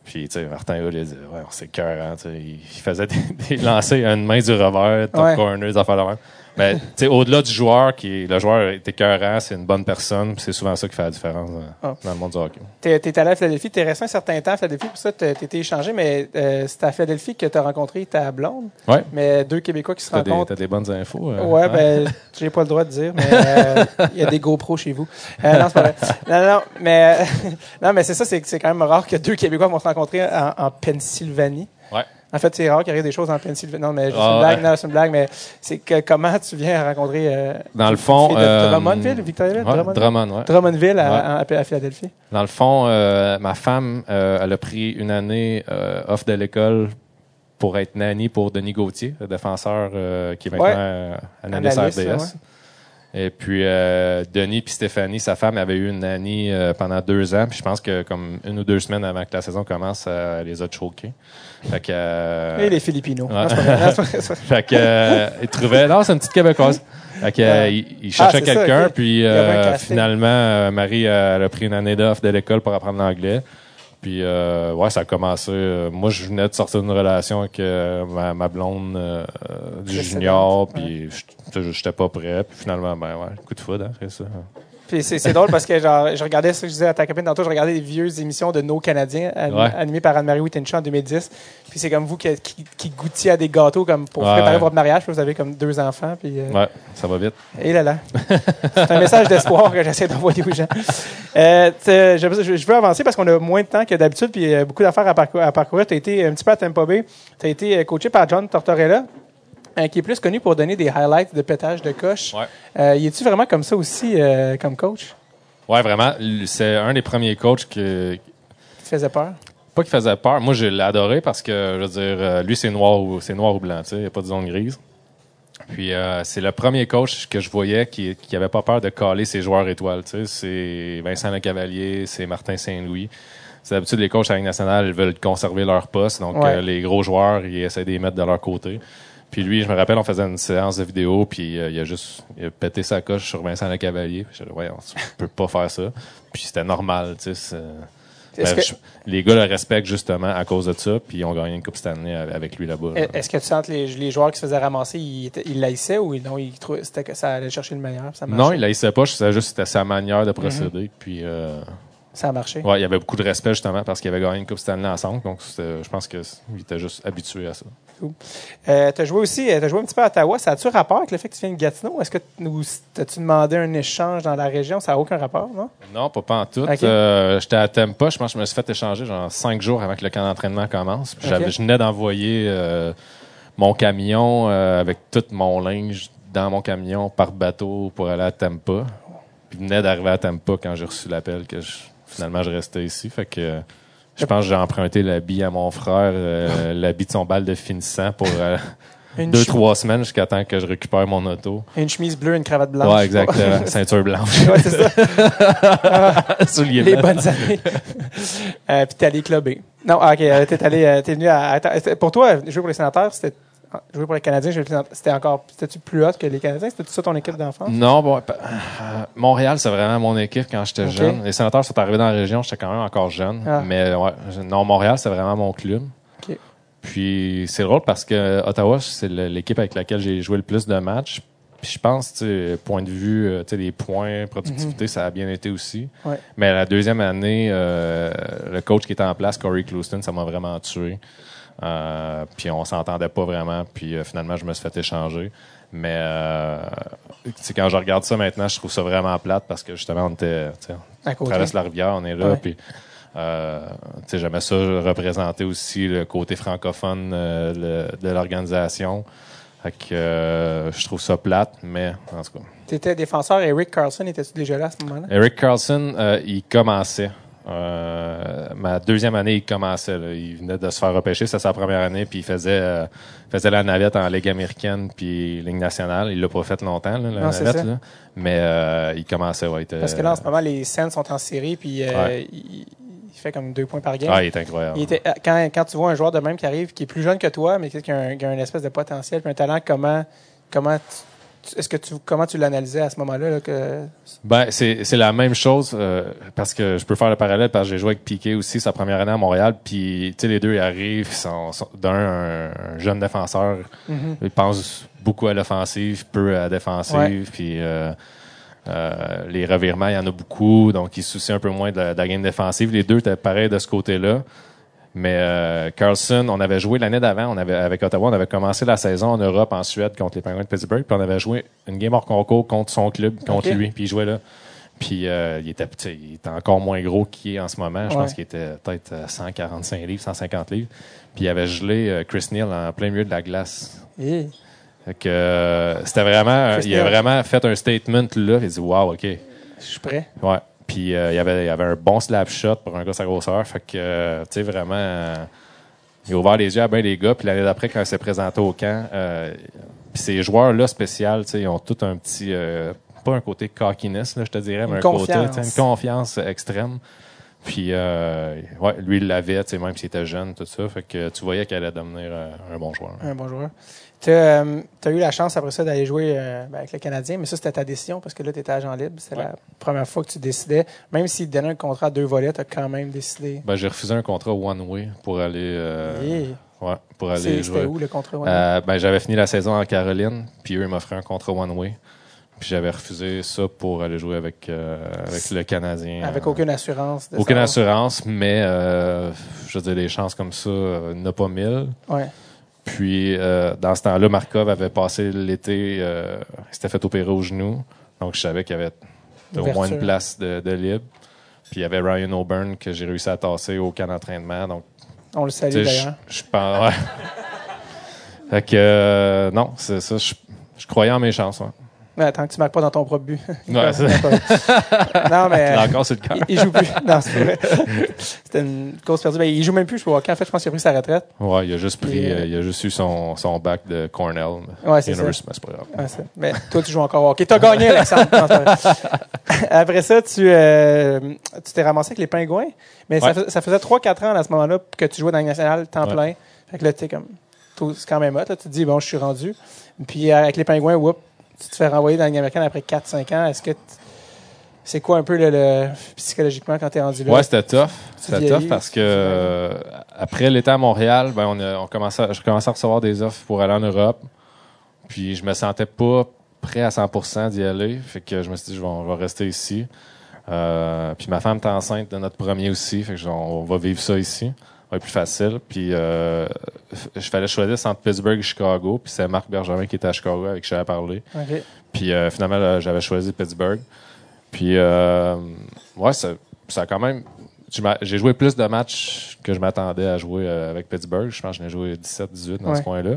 Puis, tu sais, Martin Hull, il disait, ouais, c'est cœur, hein, tu sais, il il faisait des, des lancers à une main du revers, top Ouais. corner, des affaires de même. Mais, tu au-delà du joueur, qui le joueur est écœurant, c'est une bonne personne, c'est souvent ça qui fait la différence euh, Ah. dans le monde du hockey. T'es es allé à Philadelphie, t'es resté un certain temps à Philadelphie, pour ça t'as été échangé, mais euh, c'est à Philadelphie que t'as rencontré ta blonde, Ouais. mais deux Québécois qui se rencontrent. t'as des bonnes infos. euh, Ouais, hein? ben, j'ai pas le droit de dire, mais euh, il y a des GoPros chez vous. Euh, non, c'est pas vrai. Non, non, mais, non, mais c'est ça, c'est c'est quand même rare que deux Québécois vont se rencontrer en, en Pennsylvanie. Ouais. En fait, c'est rare qu'il arrive des choses en Pennsylvanie. Non, mais c'est Ah, une blague, ouais. non, c'est une blague, mais c'est que comment tu viens rencontrer. euh, Dans le fond, de euh, Drummondville, Victoriaville, Ouais, Drummond- Drummond, ouais. Drummondville à, à- à Philadelphie. Dans le fond, euh, ma femme, euh, elle a pris une année off de l'école pour être nanny pour Denis Gauthier, le défenseur qui est maintenant euh, analyste à RDS. Et puis euh, Denis puis Stéphanie, sa femme, avait eu une nanny euh, pendant deux ans. Puis je pense que comme une ou deux semaines avant que la saison commence, euh, elle les a choqués. Fait que, euh, Et les ouais. C'est pas vrai. fait que euh, il trouvait non, c'est une petite québécoise. Fait que, euh, Ah. il, Ah, ça, quelqu'un, puis euh, finalement euh, Marie elle a pris une année d'off de l'école pour apprendre l'anglais. Puis euh, ouais, ça a commencé. euh, moi, je venais de sortir d'une relation avec euh, ma, ma blonde euh, du junior, puis j'étais- j'étais pas prêt. Puis finalement, ben ouais, coup de foudre, hein, c'est ça. Puis c'est drôle parce que genre, je regardais ce que je disais à ta copine tantôt, je regardais des vieuses émissions de nos Canadiens an- Ouais. animées par Anne-Marie Wittenshaw en 2010. Puis c'est comme vous qui, qui, qui goûtiez à des gâteaux comme pour Ouais. préparer votre mariage, puis vous avez comme deux enfants. Puis, euh, Ouais, ça va vite. Et là là. C'est un message d'espoir que j'essaie d'envoyer aux gens. Euh, je, je- veux avancer parce qu'on a moins de temps que d'habitude, puis euh, beaucoup d'affaires à, parcou- à parcourir. Tu as été un petit peu à Tampa Bay. Tu as été euh, coaché par John Tortorella, euh, qui est plus connu pour donner des highlights de pétage de coche. Ouais. Euh, y es-tu vraiment comme ça aussi, euh, comme coach? Ouais, vraiment. C'est un des premiers coachs que, Qui te faisait peur? pas qui faisait peur. Moi, je l'ai adoré parce que, je veux dire, euh, lui, c'est noir ou c'est noir ou blanc, tu sais, il n'y a pas de zone grise. Puis euh, c'est le premier coach que je voyais qui qui avait pas peur de caler ses joueurs étoiles, tu sais, c'est Vincent Lecavalier, c'est Martin Saint-Louis. C'est d'habitude les coachs à la Ligue nationale ils veulent conserver leur poste, donc Ouais. euh, les gros joueurs, ils essaient de les mettre de leur côté. Puis lui, je me rappelle, on faisait une séance de vidéo, puis euh, il a juste il a pété sa coche sur Vincent Lecavalier. J'ai dit, ouais, on peut pas faire ça. Puis c'était normal, tu sais. ben, que- je- les gars le respectent justement à cause de ça, puis ils ont gagné une Coupe Stanley avec lui là-bas. là. Est-ce que tu sens que les, les joueurs qui se faisaient ramasser, ils, ils laissaient ou non, ils trouvaient que ça allait chercher le meilleur? Ça? Non, il haïssait pas, je savais juste que c'était sa manière de Mhm. procéder. Puis, euh, Ça a marché. ouais, il y avait beaucoup de respect justement parce qu'il avait gagné une Coupe Stanley ensemble. Donc, je pense qu'il était juste habitué à ça. Euh, tu as joué aussi, tu as joué un petit peu à Ottawa. Ça a-tu rapport avec le fait que tu viens de Gatineau? Est-ce que t'as-tu demandé un échange dans la région? Ça n'a aucun rapport, non? Non, pas, pas en tout. Euh, J'étais à Tempa, je pense que je me suis fait échanger genre cinq jours avant que le camp d'entraînement commence. Puis. Je venais d'envoyer euh, mon camion euh, avec tout mon linge dans mon camion par bateau pour aller à Tampa. Puis je venais d'arriver à Tampa quand j'ai reçu l'appel que je- finalement je restais ici. Fait que je pense que j'ai emprunté l'habit à mon frère, euh, l'habit de son bal de finissant pour euh, deux, trois semaines jusqu'à temps que je récupère mon auto. une chemise bleue, une cravate blanche. Ouais, exactement. Ceinture blanche. ouais, c'est ça. Les bonnes années. euh, puis t'es allé clubber. Non, ah, ok, t'es allé, t'es venu à, Pour toi, jouer pour les sénateurs, c'était. Ah, Jouer pour les Canadiens, c'était encore. C'était-tu plus hot que les Canadiens? C'était ça ton équipe d'enfance? Non, bon, euh, Montréal, c'est vraiment mon équipe quand j'étais jeune. Les sénateurs sont arrivés dans la région, j'étais quand même encore jeune. Ah. Mais ouais, non, Montréal, c'est vraiment mon club. Puis c'est drôle parce que Ottawa, c'est l'équipe avec laquelle j'ai joué le plus de matchs. Puis je pense, tu point de vue, euh, tu sais, les points, productivité, ça a bien été aussi. Mhm. Ouais. Mais la deuxième année, euh, le coach qui était en place, Corey Clouston, ça m'a vraiment tué. Euh, puis on s'entendait pas vraiment. Puis euh, finalement, je me suis fait échanger. Mais euh, quand je regarde ça maintenant, je trouve ça vraiment plate parce que justement, on était, on traverse la rivière, on est là. Ouais. Puis j'aimais ça représenter aussi le côté francophone le- de l'organisation. Fait que je trouve ça plate, mais en tout cas. T'étais défenseur. Eric Carlson, étais-tu déjà là à ce moment-là? Eric Carlson, il commençait. Euh, ma deuxième année, il commençait. Là. Il venait de se faire repêcher, c'était sa première année, puis il faisait, euh, faisait la navette en Ligue américaine puis Ligue nationale. Il l'a pas fait longtemps, là, la Non, c'est navette, là. mais euh, il commençait. Ouais, il était- Parce que là, en ce moment, les Sens sont en série, puis Ouais. il, il fait comme deux points par game. ah, il est incroyable. Il était, quand, quand tu vois un joueur de même qui arrive, qui est plus jeune que toi, mais qui a un, qui a une espèce de potentiel, puis un talent, comment, comment tu- est-ce que tu, comment tu l'analysais à ce moment-là? là, que... Ben, c'est c'est la même chose euh, parce que je peux faire le parallèle parce que j'ai joué avec Piqué aussi sa première année à Montréal puis tu sais les deux ils arrivent ils sont, sont- d'un un, un jeune défenseur Mhm. il pense beaucoup à l'offensive peu à la défensive puis euh, euh, les revirements il y en a beaucoup donc il se soucie un peu moins de la, de la game défensive les deux étaient pareils de ce côté-là mais euh, Carlson, on avait joué l'année d'avant, on avait avec Ottawa, on avait commencé la saison en Europe, en Suède contre les Penguins de Pittsburgh, puis on avait joué une game hors concours contre son club, contre lui, puis il jouait là. Puis euh, il était il était encore moins gros qu'il est en ce moment. Je Ouais. pense qu'il était peut-être euh, 145 livres, 150 livres. Puis il avait gelé euh, Chris Neal en plein milieu de la glace. Eh, Fait que euh, c'était vraiment, euh, Chris il a Neal. vraiment fait un statement là. Il a dit wow, ok. je suis prêt. Ouais. Puis euh, il, y avait, il y avait un bon slap shot pour un gars sa grosseur. Fait que, euh, tu sais, vraiment, euh, il a ouvert les yeux à bien les gars. Puis l'année d'après, quand il s'est présenté au camp, puis ces joueurs-là spéciaux, tu sais, ils ont tout un petit, euh, pas un côté cockiness, là, je te dirais, mais Une un côté, confiance. une confiance extrême. Puis, euh, ouais, lui, il l'avait, tu sais, même s'il était jeune, tout ça. Fait que tu voyais qu'il allait devenir euh, un bon joueur. Un bon joueur. Tu as, eu la chance après ça d'aller jouer euh, ben, avec le Canadien, mais ça, c'était ta décision parce que là, tu étais agent libre. C'était Ouais. la première fois que tu décidais. Même s'il te donnait un contrat à deux volets, tu as quand même décidé. Ben, j'ai refusé un contrat one-way pour aller, euh, ouais, pour aller c'est- jouer. C'était où le contrat? Euh, ben, j'avais fini la saison en Caroline, puis eux ils m'offraient un contrat one-way. Puis j'avais refusé ça pour aller jouer avec, euh, avec le Canadien. avec Euh, aucune assurance. de aucune savoir- assurance, mais euh, je veux dire, des chances comme ça, euh, il n'y en a pas mille. Ouais. Puis euh, dans ce temps-là, Markov avait passé l'été, euh, il s'était fait opérer au genou. Donc je savais qu'il y avait au moins une place de, de libre. Puis il y avait Ryan O'Byrne que j'ai réussi à tasser au camp d'entraînement. Donc On le salue d'ailleurs. je pense. Ouais. fait que euh, non, c'est ça. Je, je croyais en mes chances. Ouais. Ouais, tant que tu marques pas dans ton propre but. Ouais, c'est- non, mais. Là encore, c'est le cas. il, joue plus. Non, c'est vrai. C'était une cause perdue. Ben, il joue même plus, je crois. En fait, je pense qu'il a pris sa retraite. Ouais, il a juste pris, Et, euh, il a juste eu son, son bac de Cornell. Ouais, c'est ça. University, mais c'est pas grave. Ouais, c'est- mais toi, tu joues encore au hockey. T'as gagné, Alexandre. Après ça, tu euh, tu t'es ramassé avec les pingouins. Mais ça, Ouais. ça faisait 3-4 ans à ce moment-là que tu jouais dans la nationale temps plein. Fait que là, tu comme. C'est quand même hot. Là. Tu te dis, bon, je suis rendu. Puis euh, avec les pingouins, whoop, tu te fais renvoyer dans la Ligue américaine après 4-5 ans. Est-ce que. C'est quoi un peu le, le- psychologiquement quand tu es rendu là? Ouais, c'était tough. C'était tough parce que euh, après l'été à Montréal, ben on, a, on commençait, à- je commençais à recevoir des offres pour aller en Europe. Puis je me sentais pas prêt à 100% d'y aller. Fait que je me suis dit, je vais, on va rester ici. Euh, puis ma femme est enceinte de notre premier aussi. Fait que on va vivre ça ici. Ça va être plus facile. Puis euh, je fallait choisir entre Pittsburgh et Chicago. Puis c'est Marc Bergevin qui était à Chicago avec qui j'avais parlé. Puis euh, finalement, j'avais choisi Pittsburgh. Puis, euh, ouais, ça, ça a quand même. J'ai joué plus de matchs que je m'attendais à jouer euh, avec Pittsburgh. Je pense que j'en ai joué 17-18 dans Ouais. ce coin-là.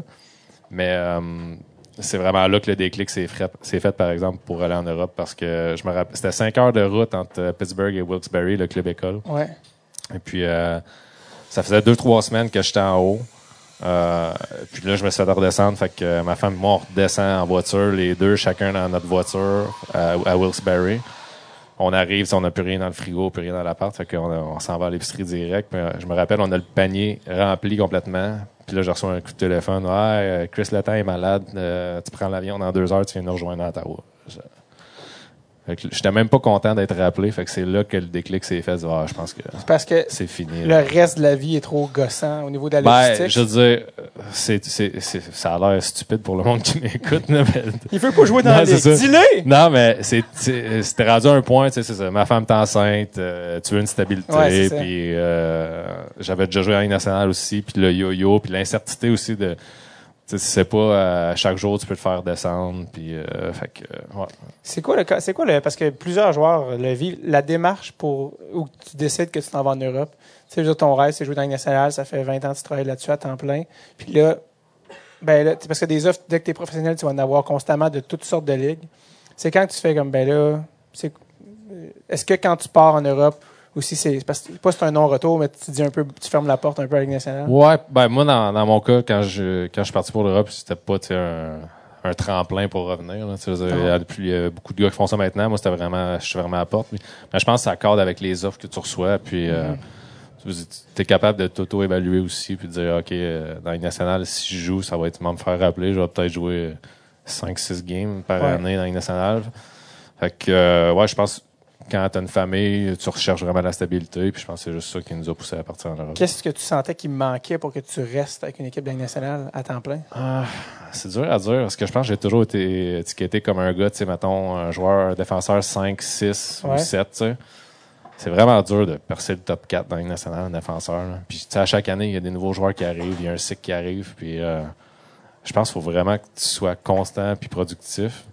Mais euh, c'est vraiment là que le déclic s'est fait, fait, par exemple, pour aller en Europe. Parce que je me rappelle, c'était 5 heures de route entre euh, Pittsburgh et Wilkes-Barre, le club école. Ouais. Et puis, euh, ça faisait deux, trois semaines que j'étais en haut. Euh, puis là, je me suis fait redescendre. Fait que ma femme et moi, on redescend en voiture, les deux, chacun dans notre voiture à, à Wilkes-Barre. On arrive, on n'a plus rien dans le frigo, plus rien dans l'appart. Fait qu'on on s'en va à l'épicerie direct. Puis, euh, je me rappelle, on a le panier rempli complètement. Puis là, je reçois un coup de téléphone. Ouais, euh, Chris Letang est malade. Tu prends l'avion dans deux heures, tu viens nous rejoindre à Ottawa. J'étais même pas content d'être rappelé. Fait que c'est là que le déclic s'est fait. Ah, je pense que C'est parce que c'est fini. le là. reste de la vie est trop gossant au niveau de la Ben, logistique. je veux dire, c'est, c'est, c'est- ça a l'air stupide pour le monde qui m'écoute, là, mais- Il veut pas jouer dans Non. Dis-le! Non, mais c'est, c'était rendu à un point, tu sais, c'est ça. Ma femme est enceinte, euh, tu veux une stabilité, Ouais, puis euh, j'avais déjà joué en Ligue nationale aussi, puis le yo-yo, puis l'incertitude aussi de, sais, c'est pas euh, à chaque jour tu peux te faire descendre, puis euh, fait que, euh, ouais. C'est quoi le c'est quoi le parce que plusieurs joueurs le vivent la démarche pour où tu décides que tu t'en vas en Europe. Tu sais, ton rêve c'est jouer dans Ligue nationale, ça fait 20 ans que tu travailles là-dessus à temps plein. Puis là ben là, parce que des offres dès que tu es professionnel, tu vas en avoir constamment de toutes sortes de ligues. C'est quand tu fais comme ben là, c'est est-ce que quand tu pars en Europe Ou si c'est parce que pas c'est un non-retour, mais tu dis un peu, tu fermes la porte un peu à la Ligue nationale. Ouais, ben moi dans, dans mon cas quand je quand je suis parti pour l'Europe, c'était pas tu sais, un, un tremplin pour revenir. Là, tu sais, il, y a, il y a beaucoup de gars qui font ça maintenant. Moi, c'était vraiment, je suis vraiment à la porte. Mais, mais je pense que ça accorde avec les offres que tu reçois. Puis euh, tu es capable de t'auto-évaluer aussi, puis de dire ok, euh, dans les nationales, si je joue, ça va être me faire rappeler. Je vais peut-être jouer 5-6 games par Ouais. année dans les nationales. Fait que euh, ouais, je pense quand t'as une famille, tu recherches vraiment la stabilité. Puis je pense que c'est juste ça qui nous a poussé à partir en Europe. Qu'est-ce que tu sentais qui manquait pour que tu restes avec une équipe de nationale à temps plein? Ah, c'est dur à dire parce que je pense que j'ai toujours été étiqueté comme un gars, tu sais, mettons, un joueur un défenseur 5, 6 Ouais. ou 7, tu sais. C'est vraiment dur de percer le top 4 dans une nationale, un défenseur. là. Puis, tu sais, à chaque année, il y a des nouveaux joueurs qui arrivent, il y a un cycle qui arrive, puis euh, je pense qu'il faut vraiment que tu sois constant puis productif.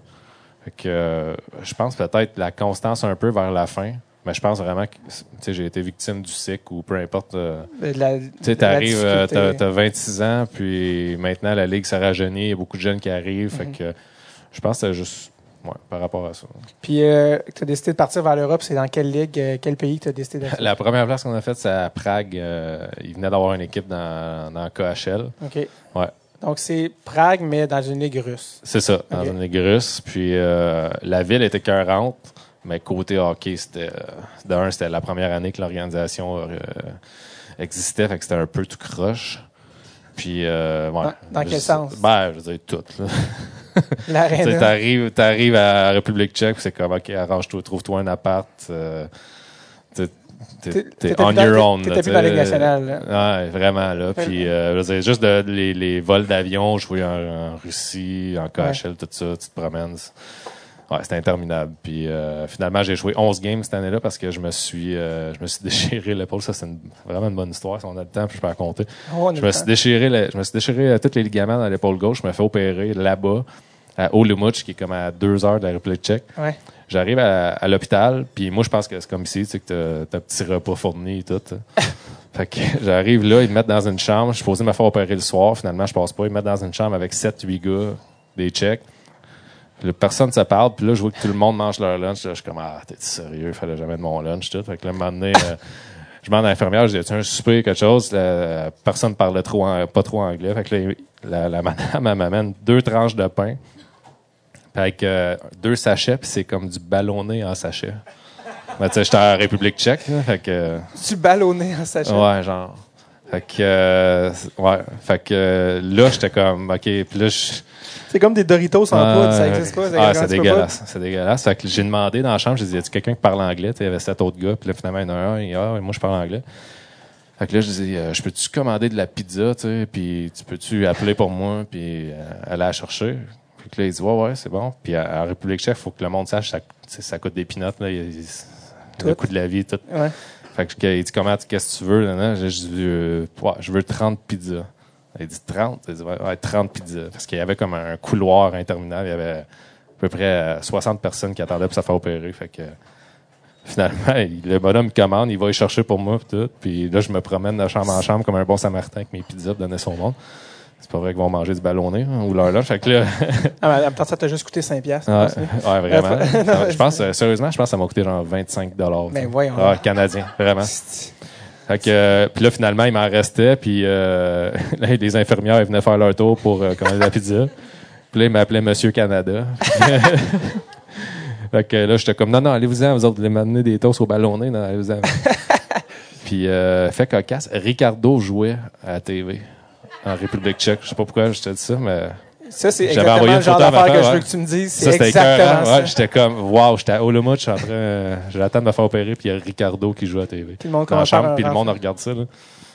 Que euh, je pense peut-être la constance un peu vers la fin, mais je pense vraiment que, j'ai été victime du cycle ou peu importe. euh, tu euh, t'as 26 ans, puis maintenant, la Ligue s'est rajeunit, il y a beaucoup de jeunes qui arrivent, fait Mhm. que je pense que c'est juste, ouais, par rapport à ça. Puis, euh, tu as décidé de partir vers l'Europe. C'est dans quelle ligue, quel pays que tu as décidé d'aller? La première place qu'on a faite, c'est à Prague. euh, ils venaient d'avoir une équipe dans, dans KHL. OK. Ouais. Donc, c'est Prague, mais dans une ligue russe. C'est ça, dans une ligue russe. Puis euh, la ville était cœurante, mais côté hockey, c'était, euh, d'un, c'était la première année que l'organisation euh, existait, fait que c'était un peu tout croche. Puis, euh, ouais. Dans- quel sens? Ben, je veux dire, tout. là. Tu t'arrives, t'arrives à la République tchèque, c'est comme, OK, arrange-toi, trouve-toi un appart. T'es, on your own. t'étais plus dans la Ligue nationale, là. Ouais, vraiment, là. Puis, euh, je juste de, les, les vols d'avion, jouer en, en Russie, en KHL, tout ça, tu te promènes. Ouais, c'était interminable. Puis, euh, finalement, j'ai joué 11 games cette année-là parce que je me suis, euh, je me suis déchiré l'épaule. Ça, c'est vraiment une bonne histoire. Si on a le temps, puis je peux raconter. Oh, on a Je me suis déchiré, le- je me suis déchiré tous les ligaments dans l'épaule gauche. Je me fais opérer là-bas, à Olomouc, qui est comme à deux heures de la République tchèque. Ouais. J'arrive à, à l'hôpital, puis moi, je pense que c'est comme ici, tu sais, que t'as- un petit repas fourni et tout. fait que j'arrive là, ils me mettent dans une chambre. Je suis supposé me faire opérer le soir. Finalement, je passe pas. Ils me mettent dans une chambre avec 7-8 gars, des. Là, personne ne se parle, puis là, je vois que tout le monde mange leur lunch. Là, je suis comme, ah, t'es sérieux? Fallait jamais de mon lunch, tout. Fait que là, un moment donné, euh, je demande à l'infirmière, je dis, tu un souper, quelque chose? Là, personne parlait trop, en- pas trop anglais. Fait que là, la, la madame, elle m'amène deux tranches de pain, puis avec euh, deux sachets, puis c'est comme du ballonné en sachet. Mais tu sais, j'étais en République tchèque, là, fait que... Tu ballonnais en sachet. Ouais, genre. Fait que, euh, ouais. Fait que euh, là, j'étais comme, OK. Puis là, je. C'est comme des Doritos en poudre, ça existe pas. Ah, c'est dégueulasse. C'est dégueulasse. Fait que j'ai demandé dans la chambre, j'ai dit, y a-tu quelqu'un qui parle anglais? Il y avait sept autres gars. Puis là, finalement, il y en a un. Il ah, moi, je parle anglais. Fait que là, je dis, euh, je peux-tu commander de la pizza, tu sais? Puis tu peux-tu appeler pour moi? Puis euh, aller la chercher? Puis là, il dit, ouais, ouais, c'est bon. Puis à, à République tchèque, il faut que le monde sache, ça, ça coûte des pinottes, là. Il le coût de la vie, tout. Ouais. Fait que, il dit, comment, qu'est-ce que tu veux? Là? J'ai dit, euh, ouais, je veux 30 pizzas. Il dit 30? Il dit, ouais, ouais, 30 pizzas. Parce qu'il y avait comme un couloir interminable. Il y avait à peu près euh, 60 personnes qui attendaient pour se faire opérer. Fait que, finalement, il- le bonhomme commande, il va y chercher pour moi, pis tout. Puis là, je me promène de chambre en chambre comme un bon samaritain avec mes pizzas pour donner son monde. C'est pas vrai qu'ils vont manger du ballonné, hein, ou leur lunch. Fait que là, Ah, mais en temps, ça t'a juste coûté 5 piastres. Ouais, continue. ouais, vraiment. Non, je pense, euh, sérieusement, je pense que ça m'a coûté genre 25 dollars. Mais voyons. Ah, canadien, vraiment. Fait que, euh, puis là, finalement, il m'en restait, puis euh, là, les infirmières elles venaient faire leur tour pour commander la pizza. Puis là, ils m'appelaient Monsieur Canada. fait que là, j'étais comme, non, non, allez-vous-en, vous autres, vous allez m'amener des toasts au ballonné, non, allez-vous-en. puis, fait cocasse, Ricardo jouait à la TV en République tchèque. Je sais pas pourquoi je te dis ça, mais... Ça, c'est J'avais exactement envoyé une le genre d'affaire que femme, je veux ouais. que tu me dises. Ça, C'est c'était exactement ça. Ouais, j'étais comme, waouh, j'étais à Olomouc, je suis en train, euh, j'attends de me faire opérer, puis il y a Ricardo qui joue à la TV. Puis le monde Dans la commence à faire chambre, puis le monde regarde ça, là.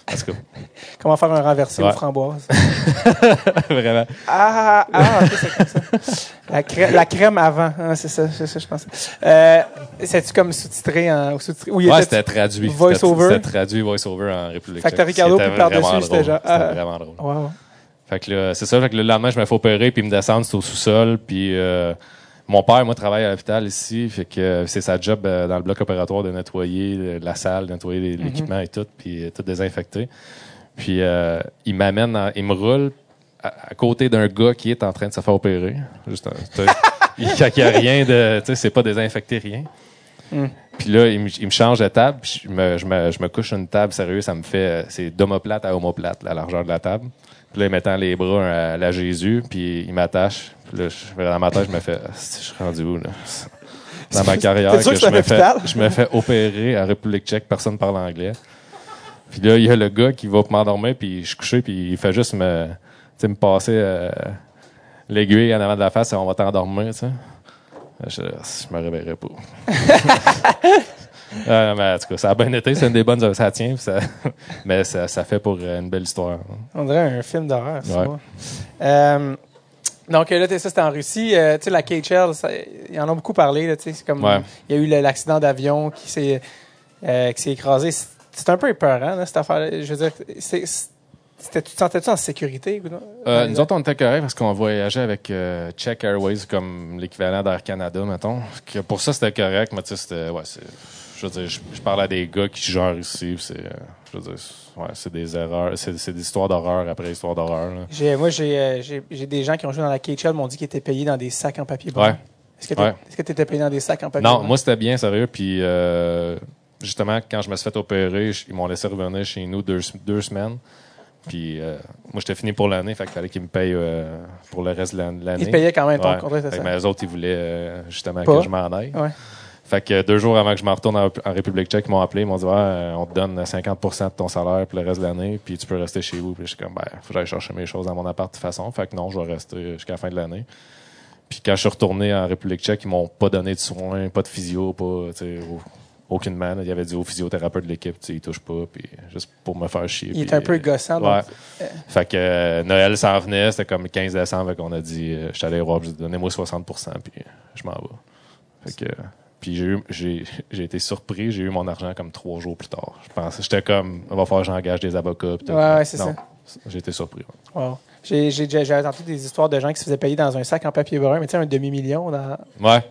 Parce que, Comment faire un renversé Ouais. aux framboises? vraiment. Ah, ah, ok, c'est comme ça. La crème, la crème avant, hein, c'est ça, c'est ça, je pensais. Euh, C'est-tu comme sous-titré en. ou sous-titré- ou il Ouais, était- c'était traduit. Voice-over? C'était c'était traduit voice-over en République Fait que. Ricardo, puis par-dessus, c'était genre, C'était ah. vraiment drôle. Wow. Fait que là, c'est ça, fait que le lendemain, je me fais opérer, puis ils me descendent, c'est au sous-sol, puis euh, mon père, moi, travaille à l'hôpital ici, fait que euh, c'est sa job euh, dans le bloc opératoire de nettoyer euh, la salle, de nettoyer les- l'équipement et tout, puis tout désinfecter. Puis euh, il m'amène, il me roule à, à côté d'un gars qui est en train de se faire opérer. Juste un- il n'y a rien de, tu sais, c'est pas désinfecté, rien. Mm. Puis là, il me, il me change de table, puis je me, je, me, je me couche sur une table, sérieux, ça me fait... C'est d'homoplate à homoplate, la largeur de la table. Puis là, il m'étend les bras à la Jésus, puis il m'attache. Puis là, je, dans ma tête, je me fais... Ah, Je suis rendu où, là? Dans ma carrière, que que je me, fais, hôpital? je me fais opérer en République tchèque, personne parle anglais. Puis là, il y a le gars qui va m'endormir, puis je suis couché, puis il fait juste me, me passer euh, l'aiguille en avant de la face et on va t'endormir, tu sais. Je, je me réveillerai pas. Euh, mais en tout cas, ça a bien été, c'est une des bonnes, ça tient, ça, mais ça, ça fait pour euh, une belle histoire. On dirait un film d'horreur, ça. Ouais. Euh, donc là, ça, c'était en Russie. Euh, tu sais, la KHL, ça- ils en ont beaucoup parlé. là, tu sais, C'est comme Ouais. il y a eu l'accident d'avion qui s'est euh, qui s'est écrasé. C'est- un peu épeurant, là, cette affaire. Je veux dire, c'est- tu te sentais-tu en sécurité? ou non? Euh, nous autres, on était corrects parce qu'on voyageait avec euh, Czech Airways comme l'équivalent d'Air Canada, mettons. Que pour ça, c'était correct, mais tu sais, c'était. Ouais, c'est. Je veux dire, je, je parle à des gars qui gèrent ici, c'est. euh, je veux dire, c'est- ouais, c'est des erreurs. C'est des histoires d'horreur après histoires d'horreur, moi, j'ai euh, j'ai- des gens qui ont joué dans la KHL m'ont dit qu'ils étaient payés dans des sacs en papier brun. Ouais. Est-ce que tu Ouais. étais payé dans des sacs en papier Non, brun? moi, c'était bien, sérieux. Puis, euh, justement, quand je me suis fait opérer, ils m'ont laissé revenir chez nous deux, deux semaines. Puis, euh, moi, j'étais fini pour l'année, fait qu'il fallait qu'ils me payent euh, pour le reste de l'an- de l'année. Ils payaient quand même ton Ouais. contrat, c'est ça? mais eux autres, ils voulaient euh, justement Pas? que je m'en aille. Ouais. Fait que deux jours avant que je m'en retourne en, en République tchèque, ils m'ont appelé, ils m'ont dit euh, on te donne 50% de ton salaire pour le reste de l'année, puis tu peux rester chez vous. Puis je suis comme ben, faut que j'aille chercher mes choses dans mon appart de toute façon. Fait que non, je vais rester jusqu'à la fin de l'année. Puis quand je suis retourné en République tchèque, ils m'ont pas donné de soins, pas de physio, pas, tu sais, au- aucunement. là. Il y avait dit au physiothérapeute de l'équipe, tu sais, il touche pas, puis juste pour me faire chier. Il est un peu euh, gossant. Ouais. donc, euh, Fait que euh, Noël s'en venait, c'était comme le 15 décembre qu'on a dit, euh, je suis allé voir, donnez-moi 60 puis je m'en vais. Fait que, puis j'ai, été surpris, j'ai eu mon argent comme trois jours plus tard. Je pensais, j'étais comme, il va falloir que j'engage des avocats. Ouais, ouais, c'est ça. J'ai été surpris. ouais. wow. J'ai déjà entendu des histoires de gens qui se faisaient payer dans un sac en papier brun, mais tu sais, un demi-million. Dans, Ouais,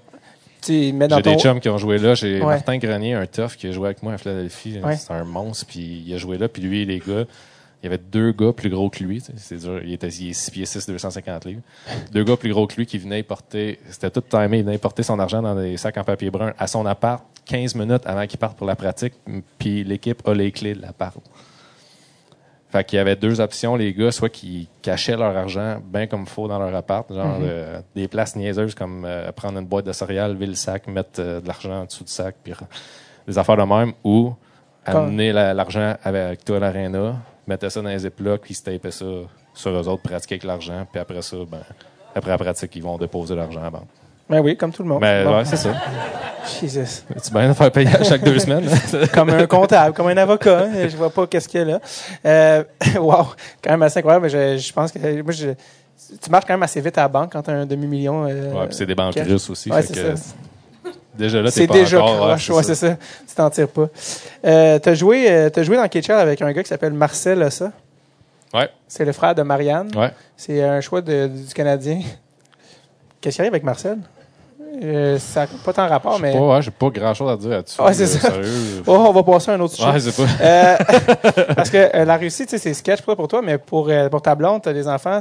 j'ai des chums qui ont joué là. J'ai Ouais. Martin Grenier, un tough, qui a joué avec moi à Philadelphie. Ouais. C'est un monstre, puis il a joué là. Puis lui, les gars, il y avait deux gars plus gros que lui. C'est dur. Il était il est 6 pieds 6, 250 livres. Deux gars plus gros que lui qui venaient porter, c'était tout timé, il venait y porter son argent dans des sacs en papier brun à son appart 15 minutes avant qu'il parte pour la pratique. Puis l'équipe a les clés de l'appart. Fait qu'il y avait deux options, les gars, soit qu'ils cachaient leur argent bien comme faut dans leur appart, genre euh, des places niaiseuses comme euh, prendre une boîte de céréales, lever le sac, mettre euh, de l'argent en dessous du sac, puis des affaires de même, ou amener la- l'argent avec toi à l'aréna, mettre ça dans les ziplocs, puis se taper ça sur eux autres, pratiquer avec l'argent, puis après ça, ben, après la pratique, ils vont déposer l'argent à la banque. Ben oui, comme tout le monde. Bon. ouais, c'est ça. Jesus. Tu bien faire payer à chaque deux semaines. là? Comme un comptable, comme un avocat. hein. Je vois pas qu'est-ce qu'il y a là. Euh, wow, quand même assez incroyable. Je, je pense que moi, je, tu marches quand même assez vite à la banque quand tu as un demi-million. euh, Ouais, puis c'est des banques russes aussi. Ouais, c'est ça. Déjà là, t'es C'est déjà croche, ouais, c'est ça. Tu t'en tires pas. Euh, t'as joué, euh, t'as joué dans KHL avec un gars qui s'appelle Marcel Ossa. Ouais, C'est le frère de Marianne. ouais. C'est un choix de- du Canadien. Qu'est-ce qui arrive avec Marcel? Euh, ça n'a pas tant rapport, mais. pas, ouais, j'ai pas grand chose à dire là-dessus. Ouais, c'est euh, ça. Sérieux. Oh, on va passer à un autre sujet. Ouais, c'est pas. Euh, parce que la Russie, tu sais, c'est sketch pas pour toi, mais pour, pour ta blonde, t'as des enfants,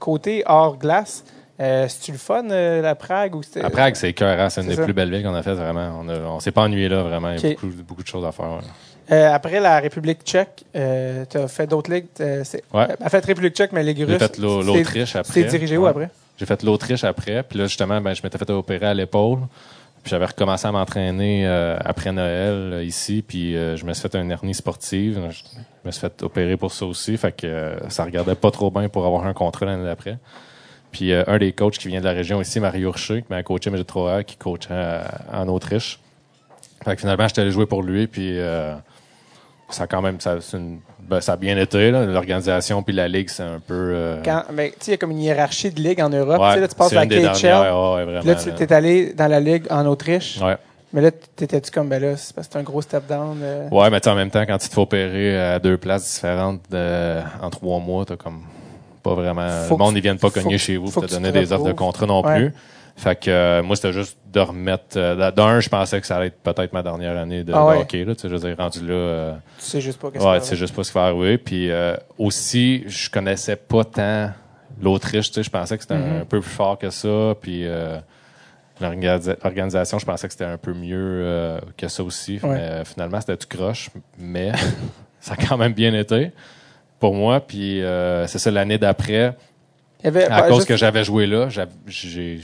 côté hors glace. Euh, C'est-tu le fun, euh, la Prague? Ou c'était- À Prague, c'est cœur, c'est une des ça. plus belles villes qu'on a faites, vraiment. On, a- on s'est pas ennuyé là, vraiment. Il y a beaucoup, beaucoup de choses à faire. ouais. Euh, après la République tchèque, euh, t'as fait d'autres ligues. c'est- Ouais. euh, fait République tchèque, mais Ligue J'ai russe. fait l'Au- c'était- l'Autriche après. C'était dirigé où après? J'ai fait l'Autriche après. Puis là, justement, ben, je m'étais fait opérer à l'épaule. Puis j'avais recommencé à m'entraîner euh, après Noël euh, ici. Puis euh, je me suis fait une hernie sportive. Je me suis fait opérer pour ça aussi. Fait que ça regardait pas trop bien pour avoir un contrat l'année d'après. Puis euh, un des coachs qui vient de la région ici, Mario Richer, qui m'a coaché Midget 3 qui coachait euh, en Autriche. Fait que finalement, j'étais allé jouer pour lui. Puis euh, ça a quand même ça, une- ben, ça a bien été. L'organisation puis la ligue, c'est un peu... euh, Quand, mais, tu sais, il y a comme une hiérarchie de ligue en Europe. ouais, tu là, tu passes de la KHL. ouais, Puis là, tu es allé dans la ligue en Autriche. Ouais. Mais là, t'étais-tu comme, ben là, c'est parce que c'est un gros step down. euh, Ouais, mais tu sais, en même temps, quand tu te fais opérer à deux places différentes de- en trois mois, t'as comme pas vraiment. Faut le monde, ils viennent pas cogner chez vous pour te donner te des offres de contrat non Ouais. plus. Fait que euh, moi, c'était juste de remettre. euh, D'un, je pensais que ça allait être peut-être ma dernière année de, Ah de hockey. Là, tu sais, je veux dire, rendu là. euh, Tu sais juste pas ouais, tu sais juste pas ce qui va arriver. Puis euh, aussi, je connaissais pas tant l'Autriche. Tu sais, je pensais que c'était Mhm. un peu plus fort que ça. Puis L'organisa- L'organisation, je pensais que c'était un peu mieux que ça aussi. Ouais. Mais finalement, c'était tout croche. Mais ça a quand même bien été pour moi. Puis euh, c'est ça, l'année d'après, avait, à bah, cause juste- que j'avais joué là, j'ai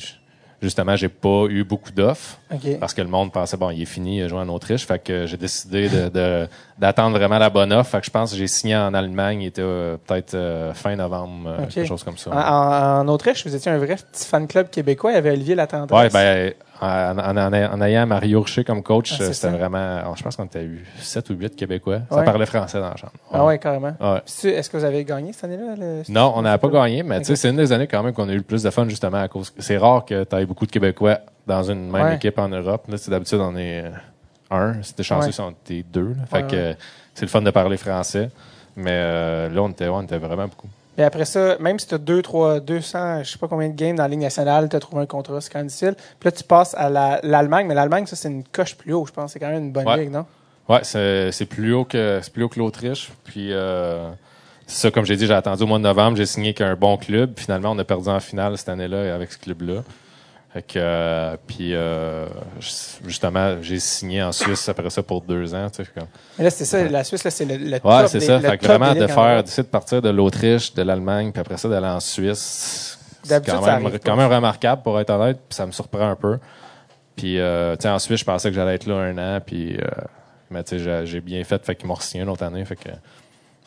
justement, j'ai pas eu beaucoup d'offres OK. parce que le monde pensait bon, il est fini, il a joué en Autriche. Fait que j'ai décidé de- de- d'attendre vraiment la bonne offre. Fait que je pense que j'ai signé en Allemagne, il était euh, peut-être euh, fin novembre, euh, quelque chose comme ça. En Autriche, vous étiez un vrai petit fan club québécois. Il y avait Olivier Latendresse. Ouais, ben, en, en- en- en ayant Mario Richer comme coach, Ah, c'était vraiment. alors, je pense qu'on était eu 7 ou 8 Québécois. Ouais. Ça parlait français dans la chambre. Ah ouais, carrément. Ouais. Est-ce que vous avez gagné cette année-là? le- Non, on n'avait pas gagné, mais tu sais, c'est une des années quand même qu'on a eu le plus de fun justement à cause. C'est rare que tu aies beaucoup de Québécois dans une même équipe en Europe. Là, d'habitude on est euh, un. T'es chanceux, si on était deux. là. Fait que c'est le fun de parler français. Mais euh, là, on était, on était vraiment beaucoup. Et après ça, même si tu as 2, 3, 200, je sais pas combien de games dans la Ligue nationale, tu as trouvé un contrat, c'est quand même difficile. Puis là, tu passes à la- l'Allemagne, mais l'Allemagne, ça, c'est une coche plus haut, je pense. C'est quand même une bonne Ouais. ligue, non? Ouais, c'est plus haut que c'est plus haut que l'Autriche. Puis euh, c'est ça, comme j'ai dit, j'ai attendu au mois de novembre, j'ai signé qu'un bon club. Finalement, on a perdu en finale cette année-là avec ce club-là. Fait que euh, puis euh, justement, j'ai signé en Suisse après ça pour deux ans. Tu sais, comme. Mais là, c'est ça, la Suisse, là, c'est le, le top. Ouais, c'est ça. Fait que vraiment de faire, de partir de l'Autriche, de l'Allemagne, puis après ça d'aller en Suisse. C'est quand même, arrive quand même remarquable pour être honnête, puis ça me surprend un peu. Puis euh, tu sais, en Suisse, je pensais que j'allais être là un an, puis euh, mais tu sais, j'ai- j'ai bien fait, fait qu'ils m'ont signé une autre année, fait que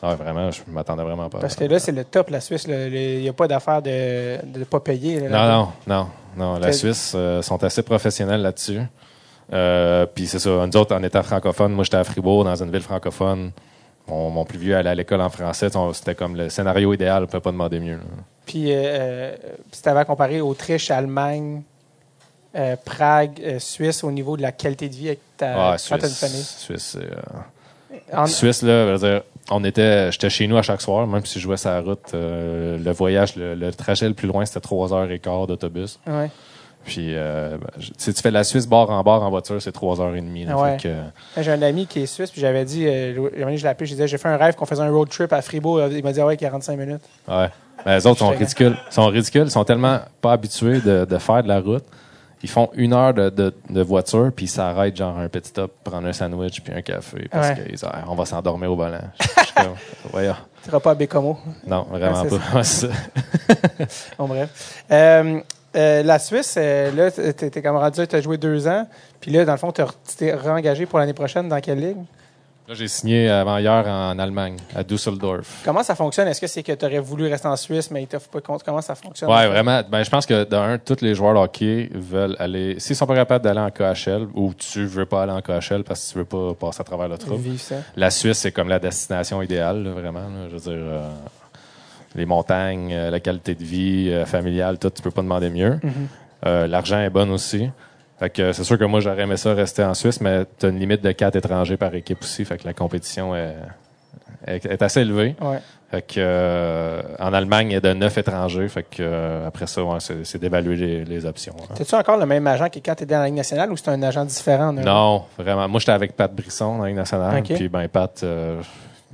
ouais, vraiment, je m'attendais vraiment pas. Parce que là, c'est le top, la Suisse. Il n'y a pas d'affaire de ne pas payer. là, Non, non, non, non. La Suisse euh, sont assez professionnels là-dessus. Euh, puis c'est ça. Nous autres, en étant francophones, moi j'étais à Fribourg, dans une ville francophone. Mon, mon plus vieux allait à l'école en français. C'était comme le scénario idéal. On peut pas demander mieux. là. Puis, euh, euh, si tu avais à comparer Autriche, Allemagne, Prague, Suisse, au niveau de la qualité de vie avec ta, Ah, quand t'as une Suisse, famille? Suisse, En- Suisse, là, je veux dire, on était, j'étais chez nous à chaque soir, même si je jouais sur la route. euh, le voyage, le, le trajet le plus loin, c'était trois heures et quart d'autobus. ouais. Puis, euh, ben, si tu fais de la Suisse bord en bord en voiture, c'est trois heures et demie. là. Ouais. Fait que, Moi, J'ai un ami qui est suisse, puis j'avais dit, euh, je l'ai appelé, je disais, j'ai fait un rêve qu'on faisait un road trip à Fribourg. Il m'a dit, ah ouais, 45 minutes. Ouais. Ben, les autres sont ridicules. Ils sont ridicules. Ils sont tellement pas habitués de, de faire de la route. Ils font une heure de, de, de voiture, puis ils s'arrêtent genre un petit stop, prendre un sandwich puis un café. Parce Ouais. qu'ils disent, on va s'endormir au volant. Voyons. Tu seras pas à Bécomo? Non, vraiment Ouais, pas. Ça. Bon, bref. Euh, euh, la Suisse, euh, là, t'es comme rendu, tu as joué deux ans. Puis là, dans le fond, tu t'es réengagé pour l'année prochaine dans quelle ligue? Là, j'ai signé avant hier en Allemagne, à Düsseldorf. Comment ça fonctionne? Est-ce que c'est que tu aurais voulu rester en Suisse, mais ils t'offrent pas compte? Comment ça fonctionne? Ouais, vraiment. Ben, je pense que d'un, tous les joueurs de hockey veulent aller. S'ils sont pas capables d'aller en KHL, ou tu veux pas aller en KHL parce que tu veux pas passer à travers le trou. La Suisse, c'est comme la destination idéale, là, vraiment. là. Je veux dire, euh, les montagnes, euh, la qualité de vie euh, familiale, tout, tu peux pas demander mieux. Mhm. Euh, L'argent est bon aussi. Fait que euh, c'est sûr que moi, j'aurais aimé ça rester en Suisse, mais tu as une limite de quatre étrangers par équipe aussi. Fait que la compétition est, est, est assez élevée. Ouais. Fait que euh, en Allemagne, il y a de neuf étrangers. Fait que euh, après ça, ouais, c'est c'est d'évaluer les, les options. hein. T'as-tu encore le même agent que quand tu étais dans la Ligue nationale ou c'est un agent différent? Non, vraiment. Moi, j'étais avec Pat Brisson dans la Ligue nationale. Ok. Puis, ben, Pat, euh,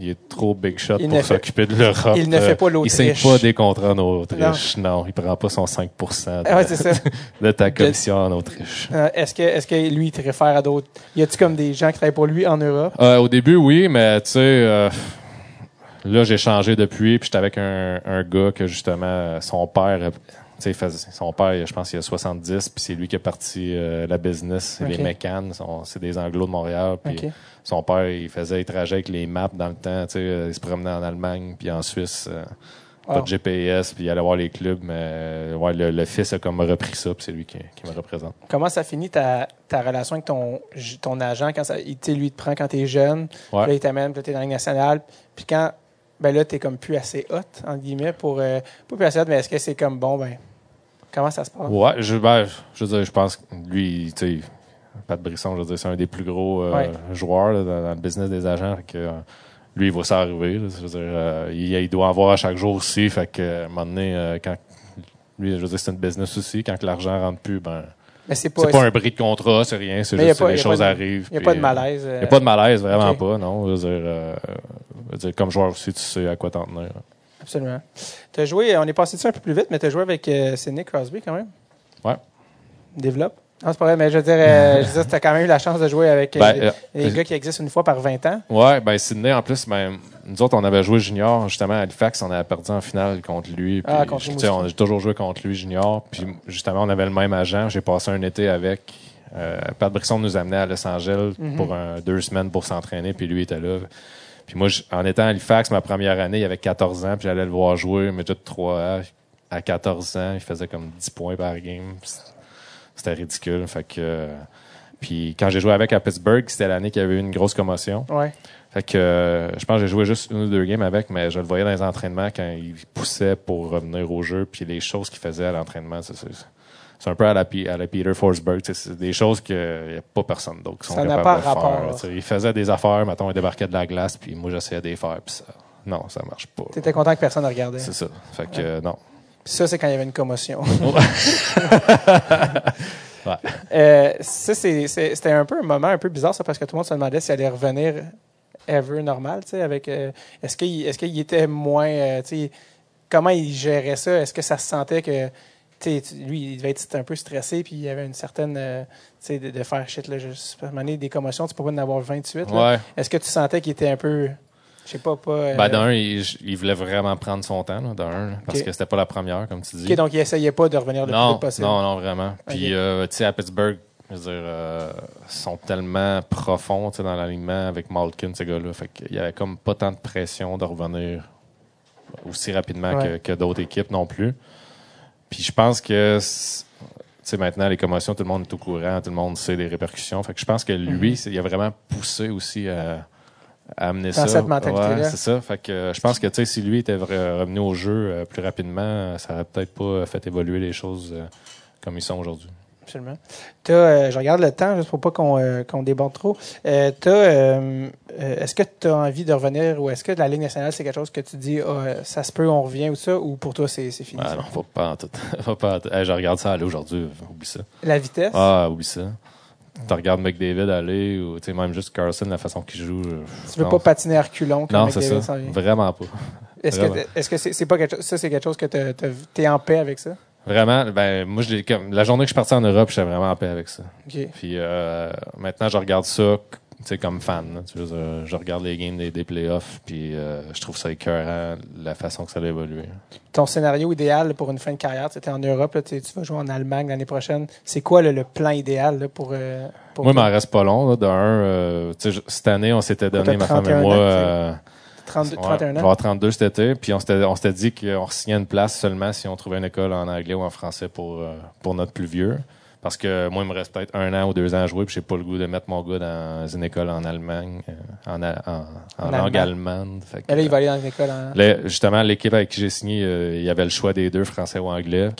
il est trop big shot Il ne pour s'occuper de l'Europe. il ne fait pas Euh, l'Autriche. Il signe pas des contrats en Autriche. Non, il prend pas son 5 de, Ah ouais, c'est ça. de ta commission en Autriche. Euh, est-ce que, est-ce que lui, il te réfère à d'autres? Y a-tu comme des gens qui travaillent pour lui en Europe? Euh, au début, oui, mais tu sais, euh, là, j'ai changé depuis. Puis, j'étais avec un, un gars que, justement, son père, sais, son père, je pense qu'il a 70, puis c'est lui qui a parti euh, la business, les mécanes. C'est des Anglos de Montréal. Puis. Son père, il faisait les trajets avec les maps dans le temps. Tu sais, euh, il se promenait en Allemagne, puis en Suisse. euh, Pas Ah. de GPS, puis il allait voir les clubs. Mais ouais, le, le fils a comme repris ça, puis c'est lui qui, qui me représente. Comment ça finit ta, ta relation avec ton, ton agent quand ça, il, lui, il te prend quand t'es jeune, puis là, il t'amène, puis là, t'es dans la Ligue nationale, puis quand, ben là, t'es comme plus assez hot, entre guillemets, pour, euh, pas plus assez hot, mais est-ce que c'est comme, bon, ben, comment ça se passe? Ouais, je, ben, je veux dire, je pense que lui, tu sais, Pat Brisson, je veux dire, c'est un des plus gros euh, Ouais. joueurs là, dans, dans le business des agents. Fait que, euh, lui, il voit ça arriver. là. je veux dire, euh, il, il doit en voir à chaque jour aussi. Fait que, à un moment donné, quand lui, je veux dire, c'est une business aussi. Quand l'argent rentre plus, ben, c'est pas, pas un bris de contrat, c'est rien. C'est juste que les choses de- arrivent. il n'y a pas de malaise. Il n'y a pas de malaise, vraiment pas, non. Je veux dire, je veux dire, comme joueur aussi, tu sais à quoi t'en tenir. Absolument. T'as joué, on est passé dessus un peu plus vite, mais t'as joué avec euh, Sidney Crosby quand même? Ouais. Développe. Non, c'est pas vrai, mais je veux dire, euh, je dire, t'as quand même eu la chance de jouer avec euh, Ben, des gars qui existent une fois par 20 ans. Ouais, ben Sydney, en plus, ben, nous autres, on avait joué junior, justement, à Halifax, on avait perdu en finale contre lui. Puis, Ah, contre tu les sais, on a toujours joué contre lui junior. Puis, justement, on avait le même agent. J'ai passé un été avec. Euh, Pat Brisson nous amenait à Los Angeles Mhm. pour un, deux semaines pour s'entraîner, puis lui était là. Puis moi, en étant à Halifax, ma première année, il avait 14 ans, puis j'allais le voir jouer, mais de 3 ans, à 14 ans, il faisait comme 10 points par game. C'était ridicule. Fait que, puis quand j'ai joué avec à Pittsburgh, c'était l'année qu'il y avait eu une grosse commotion. Ouais. Fait que euh, je pense que j'ai joué juste une ou deux games avec, mais je le voyais dans les entraînements quand il poussait pour revenir au jeu, puis les choses qu'il faisait à l'entraînement, c'est, c'est, un peu à la, à la Peter Forsberg. tu C'est des choses qu'il n'y a pas personne d'autre qui sont Ça n'a capables pas de rapport, faire. tu. Il faisait des affaires, mettons, il débarquait de la glace, puis moi j'essayais de les faire, puis ça, non, ça marche pas. T'étais content que personne ne regardait. C'est ça. Fait que euh, non. Puis ça, c'est quand il y avait une commotion. Ouais. Euh, ça, c'est- c'est- c'était un peu un moment un peu bizarre, ça, parce que tout le monde se demandait s'il allait revenir ever normal, tu sais, avec... euh, est-ce qu'il qu'il était moins... euh, tu comment il gérait ça? Est-ce que ça se sentait que... lui, il devait être un peu stressé, puis il y avait une certaine... euh, tu sais, de, de faire shit, là, juste, à un moment donné, des commotions, tu peux pas en avoir 28, là. Ouais. Est-ce que tu sentais qu'il était un peu... Je sais pas, pas... euh, Ben, d'un, il, il voulait vraiment prendre son temps, d'un, là, parce que c'était pas la première, comme tu dis. OK, donc il essayait pas de revenir le plus non, vite possible. non, non, vraiment. Puis, euh, tu sais, à Pittsburgh, je veux dire, euh, ils sont tellement profonds, tu sais, dans l'alignement avec Malkin, ces gars-là. Fait qu'il y avait comme pas tant de pression de revenir aussi rapidement Ouais. que, que d'autres équipes non plus. Puis, je pense que, sais, maintenant, les commotions, tout le monde est au courant, tout le monde sait les répercussions. Fait que je pense que lui, Mhm. il a vraiment poussé aussi à, à amener Dans ça. cette mentalité-là. Ouais, c'est ça. Fait que euh, je pense que, tu sais, si lui était revenu au jeu euh, plus rapidement, ça aurait peut-être pas fait évoluer les choses euh, comme ils sont aujourd'hui. Absolument. Euh, je regarde le temps, juste pour pas qu'on euh, déborde trop. Euh, euh, est-ce que tu as envie de revenir ou est-ce que la Ligue nationale, c'est quelque chose que tu dis, ah, ça se peut, on revient ou ça, ou pour toi, c'est fini? Ah ça? non, faut pas en tout. Faut pas en tout. Hey, je regarde ça aller aujourd'hui. Oublie ça. La vitesse? Ah, oublie ça. Tu regardes McDavid aller ou tu même juste Carlson, la façon qu'il joue. euh, tu veux non. pas patiner à reculons comme Non, c'est ça. vient? Vraiment pas. Est-ce que, c'est pas quelque chose, ça, c'est quelque chose que t'as- t'es en paix avec ça? Vraiment, ben, moi, je comme, la journée que je suis parti en Europe, j'étais vraiment en paix avec ça. OK. Puis euh, maintenant, je regarde ça tu sais, comme fan. là. Tu veux dire, je regarde les games des, des playoffs, puis euh, je trouve ça écœurant, la façon que ça a évolué. Ton scénario idéal pour une fin de carrière, tu étais en Europe, là, tu vas jouer en Allemagne l'année prochaine. C'est quoi le, le plan idéal là, pour, euh, pour Moi, il m'en reste pas long. Là, de un, euh, cette année, on s'était donné, ma femme et 31 moi... ans, euh, 32, ouais, 31 je vais ans? avoir 32 cet été, puis on s'était, dit qu'on signait une place seulement si on trouvait une école en anglais ou en français pour, euh, pour notre plus vieux. Parce que moi, il me reste peut-être un an ou deux ans à jouer, puis j'ai pas le goût de mettre mon gars dans une école en Allemagne, euh, en, en, en En langue allemand. allemande. Fait que, Et là, il va aller dans une école en... Là, justement, l'équipe avec qui j'ai signé, euh, il y avait le choix des deux, français ou anglais.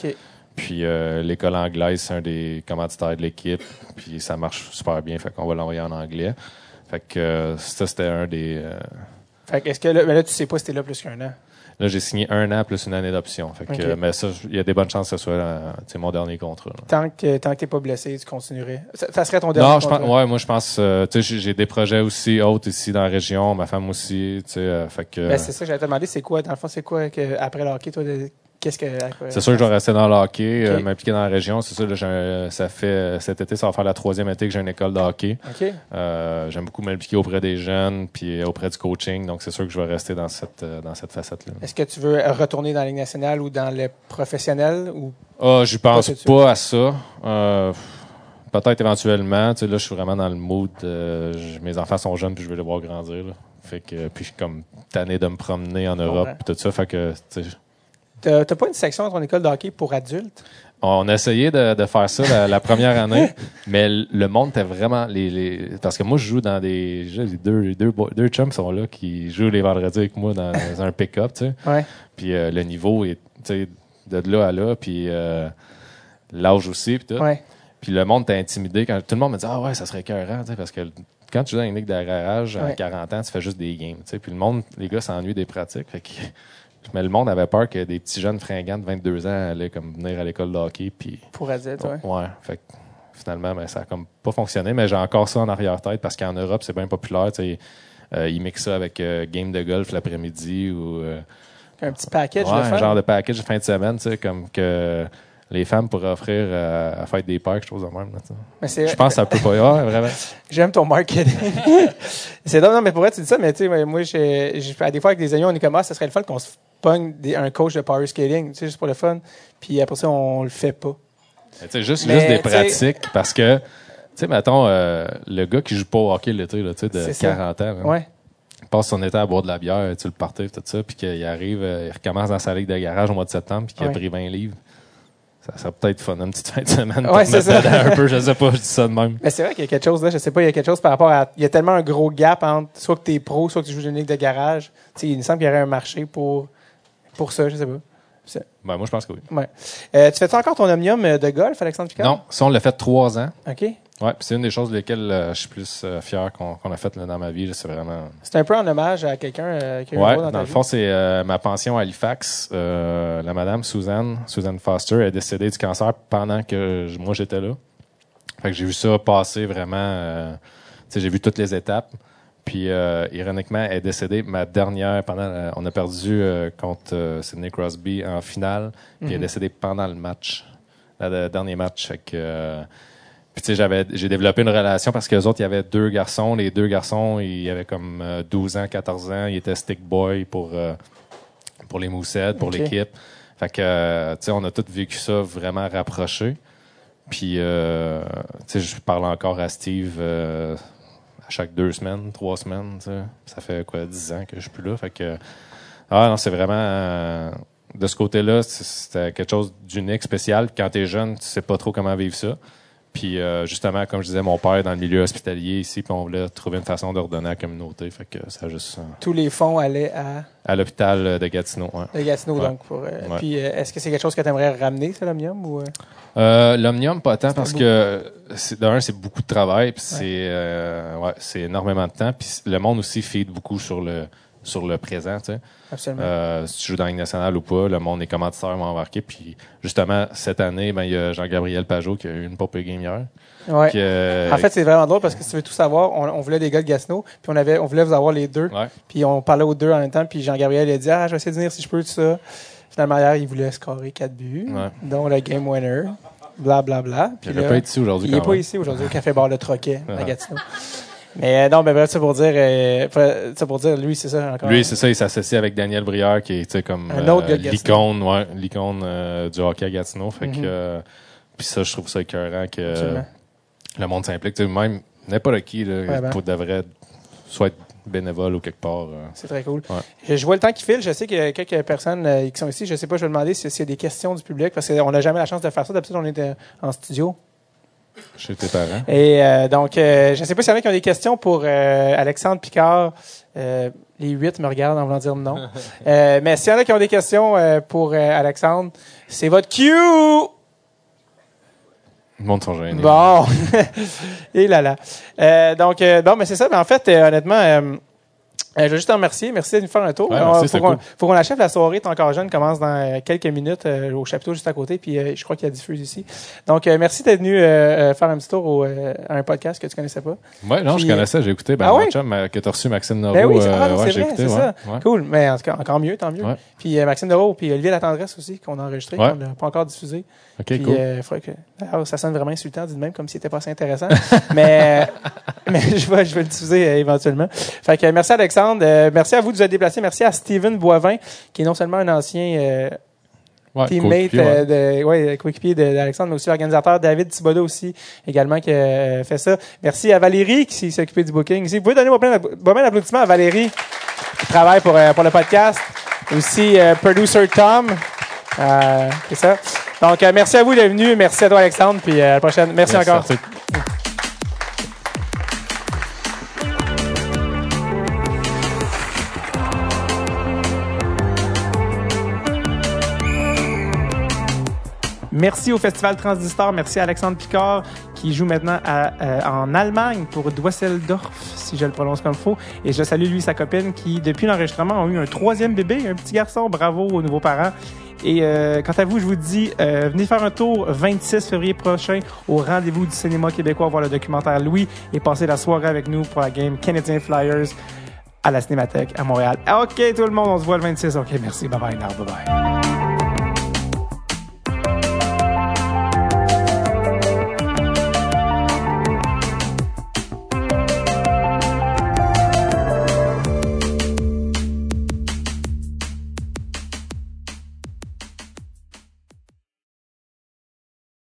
Puis euh, l'école anglaise, c'est un des commanditaires de l'équipe. Puis ça marche super bien, fait qu'on va l'envoyer en anglais. Fait que euh, ça, c'était un des... Fait que est-ce que là, mais là, tu sais pas si t'es là plus qu'un an? Là, j'ai signé un an plus une année d'option. Fait que, euh, mais ça, il y a des bonnes chances que ce soit euh, mon dernier contrat. là. Tant que, tant que t'es pas blessé, tu continuerais. Ça, ça serait ton dernier Non, je pense, contrat. ouais, moi, je pense, euh, tu sais, j'ai- des projets aussi hautes ici dans la région, ma femme aussi, tu sais, euh, fait que... Ben, c'est ça que j'allais te demander, c'est quoi, dans le fond, c'est quoi que, après le hockey, toi, qu'est-ce que. C'est sûr que je vais rester dans le hockey, euh, m'impliquer dans la région. C'est ça, là, ça fait cet été, ça va faire la troisième été que j'ai une école de hockey. Euh, J'aime beaucoup m'impliquer auprès des jeunes, puis auprès du coaching. Donc, c'est sûr que je vais rester dans cette euh, dans cette facette-là. Est-ce que tu veux retourner dans la Ligue nationale ou dans le professionnel ou Ah, je pense Pas à ça. Euh, Peut-être éventuellement. Tu sais, là, je suis vraiment dans le mood. mes enfants sont jeunes, puis je veux les voir grandir. là. Fait que, puis je suis comme tanné de me promener en Europe, Ouais. puis tout ça. Fait que, tu sais, t'as pas une section dans ton école de hockey pour adultes? On a essayé de, de faire ça la, la première année, mais le monde était vraiment les, les- parce que moi je joue dans des les deux deux deux chums sont là qui jouent les vendredis avec moi dans un pick-up, tu sais. Ouais. Puis euh, le niveau est tu sais de là à là, puis euh, l'âge aussi puis tout. Ouais. Puis le monde t'a intimidé quand tout le monde me dit ah ouais ça serait écœurant, tu sais parce que quand tu joues dans une ligue d'arrachage à Ouais. 40 ans, tu fais juste des games, tu sais. Puis le monde les gars s'ennuient des pratiques, fait mais le monde avait peur que des petits jeunes fringants de 22 ans allaient comme venir à l'école de hockey puis Pour adultes, ouais. Ouais. Fait que finalement, ben, ça a comme pas fonctionné, mais j'ai encore ça en arrière-tête parce qu'en Europe, c'est bien populaire. Euh, ils mixent ça avec euh, game de golf l'après-midi ou euh, Un petit package ouais, un genre de package de fin de semaine, tu sais, comme que les femmes pourraient offrir euh, à fête des quelque chose de même. là, Je pense que ça peut pas y avoir, vraiment. J'aime ton marketing. c'est drôle, non, mais pour vrai, tu dis ça, mais tu sais, moi, j'ai, j'ai- à des fois, avec des amis, on est comme, ah, ça serait le fun qu'on se pogne des- un coach de power scaling, tu sais, juste pour le fun. Puis après ça, on le fait pas. Tu sais, juste, Mais, juste des pratiques parce que, tu sais, mettons, euh, le gars qui joue pas au hockey l'été, tu sais, de C'est ça. 40 ans, hein, Ouais. il passe son été à boire de la bière, tu le partais, tout ça, puis qu'il arrive, euh, il recommence dans sa ligue de garage au mois de septembre, puis qu'il Ouais. a pris 20 livres. Ça serait peut-être fun, une petite fin de semaine. Ouais, c'est ça. un peu, je sais pas, je dis ça de même. Mais c'est vrai qu'il y a quelque chose là, je sais pas, il y a quelque chose par rapport à. Il y a tellement un gros gap entre soit que tu es pro, soit que tu joues une ligue de garage. Tu sais, il me semble qu'il y aurait un marché pour, pour ça, je sais pas. Ben, moi, je pense que oui. Ouais. Euh, tu fais encore ton omnium euh, de golf, Alexandre Picard? Non, ça, on l'a fait trois ans. OK. Ouais, c'est une des choses lesquelles euh, je suis plus euh, fier qu'on a fait là, dans ma vie. C'est vraiment. C'est un peu en hommage à quelqu'un euh, qui a eu Ouais, dans, dans ta le vie. fond, c'est ma pension à Halifax. La madame Suzanne, Suzanne Foster, est décédée du cancer pendant que moi j'étais là. Fait que j'ai vu ça passer vraiment. tu sais, j'ai vu toutes les étapes. Puis euh, ironiquement, elle est décédée ma dernière pendant. euh, on a perdu euh, contre Sidney Crosby en finale. Puis elle est Mhm. décédée pendant le match, le, le dernier match. Fait que puis tu sais, j'avais, j'ai développé une relation parce que les autres, il y avait deux garçons. Les deux garçons, ils avaient comme euh, 12 ans, 14 ans. Ils étaient stick boy pour pour les moussettes, pour l'équipe. Fait que tu sais, on a tous vécu ça vraiment rapproché. Puis tu sais, je parle encore à Steve chaque deux semaines, trois semaines. Ça fait quoi, 10 ans que je suis plus là? Fait que ah non, c'est vraiment euh, de ce côté-là, c'était quelque chose d'unique, spécial. Quand t'es jeune, tu sais pas trop comment vivre ça. Puis euh, justement, comme je disais, mon père est dans le milieu hospitalier ici, puis on voulait trouver une façon de redonner à la communauté. Fait que ça a juste euh, Tous les fonds allaient à à l'hôpital de Gatineau. ouais. de Gatineau, Ouais. donc. Pour, euh, Ouais. Puis, euh, est-ce que c'est quelque chose que tu aimerais ramener, ça, l'omnium? Ou, euh? Euh, L'omnium, pas tant parce que c'est- d'un, c'est beaucoup de travail, puis c'est euh, ouais, c'est énormément de temps, puis le monde aussi feed beaucoup sur le sur le présent, tu sais. Absolument. Euh, si tu joues dans la Ligue nationale ou pas, le monde est commanditaires vont embarquer. Puis justement, cette année, ben, il y a Jean-Gabriel Pajot qui a eu une pop game hier. ouais. Euh, En fait, c'est vraiment drôle parce que si tu veux tout savoir, on, on voulait des gars de Gatineau, puis on, avait, on voulait vous avoir les deux. ouais. Puis on parlait aux deux en même temps, puis Jean-Gabriel il a dit Ah, je vais essayer de venir si je peux, tout ça. Finalement, hier, il voulait scorer quatre buts, Ouais. dont le game winner, bla bla bla. Il Puis n'aurait là, pas ici aujourd'hui. il n'est pas ici aujourd'hui au Café Bar Le Troquet à. Gatineau. Mais euh, non, ben bref, ça pour dire, euh, fa- ça pour dire, lui, c'est ça encore. Lui, c'est ça, il s'associe avec Daniel Brière, qui est tu sais, comme de l'icône, ouais, l'icône euh, du hockey à Gatineau. Fait que, euh, puis ça, je trouve ça écœurant que Absolument. le monde s'implique. Même n'importe qui, là, Ouais, ben. pour devrait soit être bénévole ou quelque part. euh. C'est très cool. Ouais. Je, je vois le temps qui file. Je sais qu'il y a quelques personnes euh, qui sont ici. Je sais pas, je vais demander si- s'il y a des questions du public parce qu'on n'a jamais la chance de faire ça. D'habitude, on est euh, en studio. Chez tes parents. Et euh, donc, euh, je ne sais pas s'il y en a qui ont des questions pour euh, Alexandre Picard. Les huit me regardent en voulant dire non. Mais s'il y en a qui ont des questions pour Alexandre, c'est votre cue! Le monde sont gênés. Bon. Et là là. Donc, bon, mais c'est ça. Mais en fait, honnêtement, euh, je veux juste te remercier. Merci de nous faire un tour. Ouais, Euh, faut qu'on cool. qu'on achève la soirée. T'es encore jeune. commence dans euh, quelques minutes euh, au chapiteau juste à côté. Puis euh, je crois qu'il y a diffuse ici. Donc, merci d'être venu faire un petit tour au, à un podcast que tu connaissais pas. Ouais, non, Puis, je connaissais, j'ai écouté. Ben, Ah ouais? chum, que t'as reçu Maxime Noro. Ben oui, c'est ah, ouais, c'est j'ai vrai, écouté, ça. Cool. Mais en tout cas, encore mieux, tant mieux. Puis Maxime Deveau, puis Olivier Latendresse aussi, qu'on a enregistré, qu'on n'a pas encore diffusé. Ok, Puis, cool. faudrait que... Alors, ça sonne vraiment insultant, dit de même, comme si c'était pas assez intéressant. mais mais je, vais, je vais le diffuser éventuellement. Fait que merci Alexandre. Euh, merci à vous de vous être déplacé. Merci à Steven Boivin, qui est non seulement un ancien euh, Ouais, teammate, ouais. euh, de, ouais, coéquipier d'Alexandre, mais aussi l'organisateur David Thibodeau aussi, également, qui a fait ça. Merci à Valérie, qui s'est occupée du booking. Vous pouvez donner vos plein d'applaudissements à Valérie, qui travaille pour, pour le podcast. Aussi, producer Tom. C'est ça. Donc, merci à vous d'être venus. Merci à toi, Alexandre. Puis à la prochaine. Merci, Merci, encore. Merci. Au Festival Transistor. Merci à Alexandre Picard qui joue maintenant euh, en Allemagne pour Dusseldorf, si je le prononce comme faux. Et je salue lui sa copine qui, depuis l'enregistrement, ont eu un troisième bébé, un petit garçon. Bravo aux nouveaux parents. Et euh, quant à vous, je vous dis, euh, venez faire un tour 26 février prochain au rendez-vous du cinéma québécois, voir le documentaire Louis et passer la soirée avec nous pour la game Canadian Flyers à la Cinémathèque à Montréal. OK, tout le monde, on se voit le 26. OK, merci. Bye bye. Bye bye.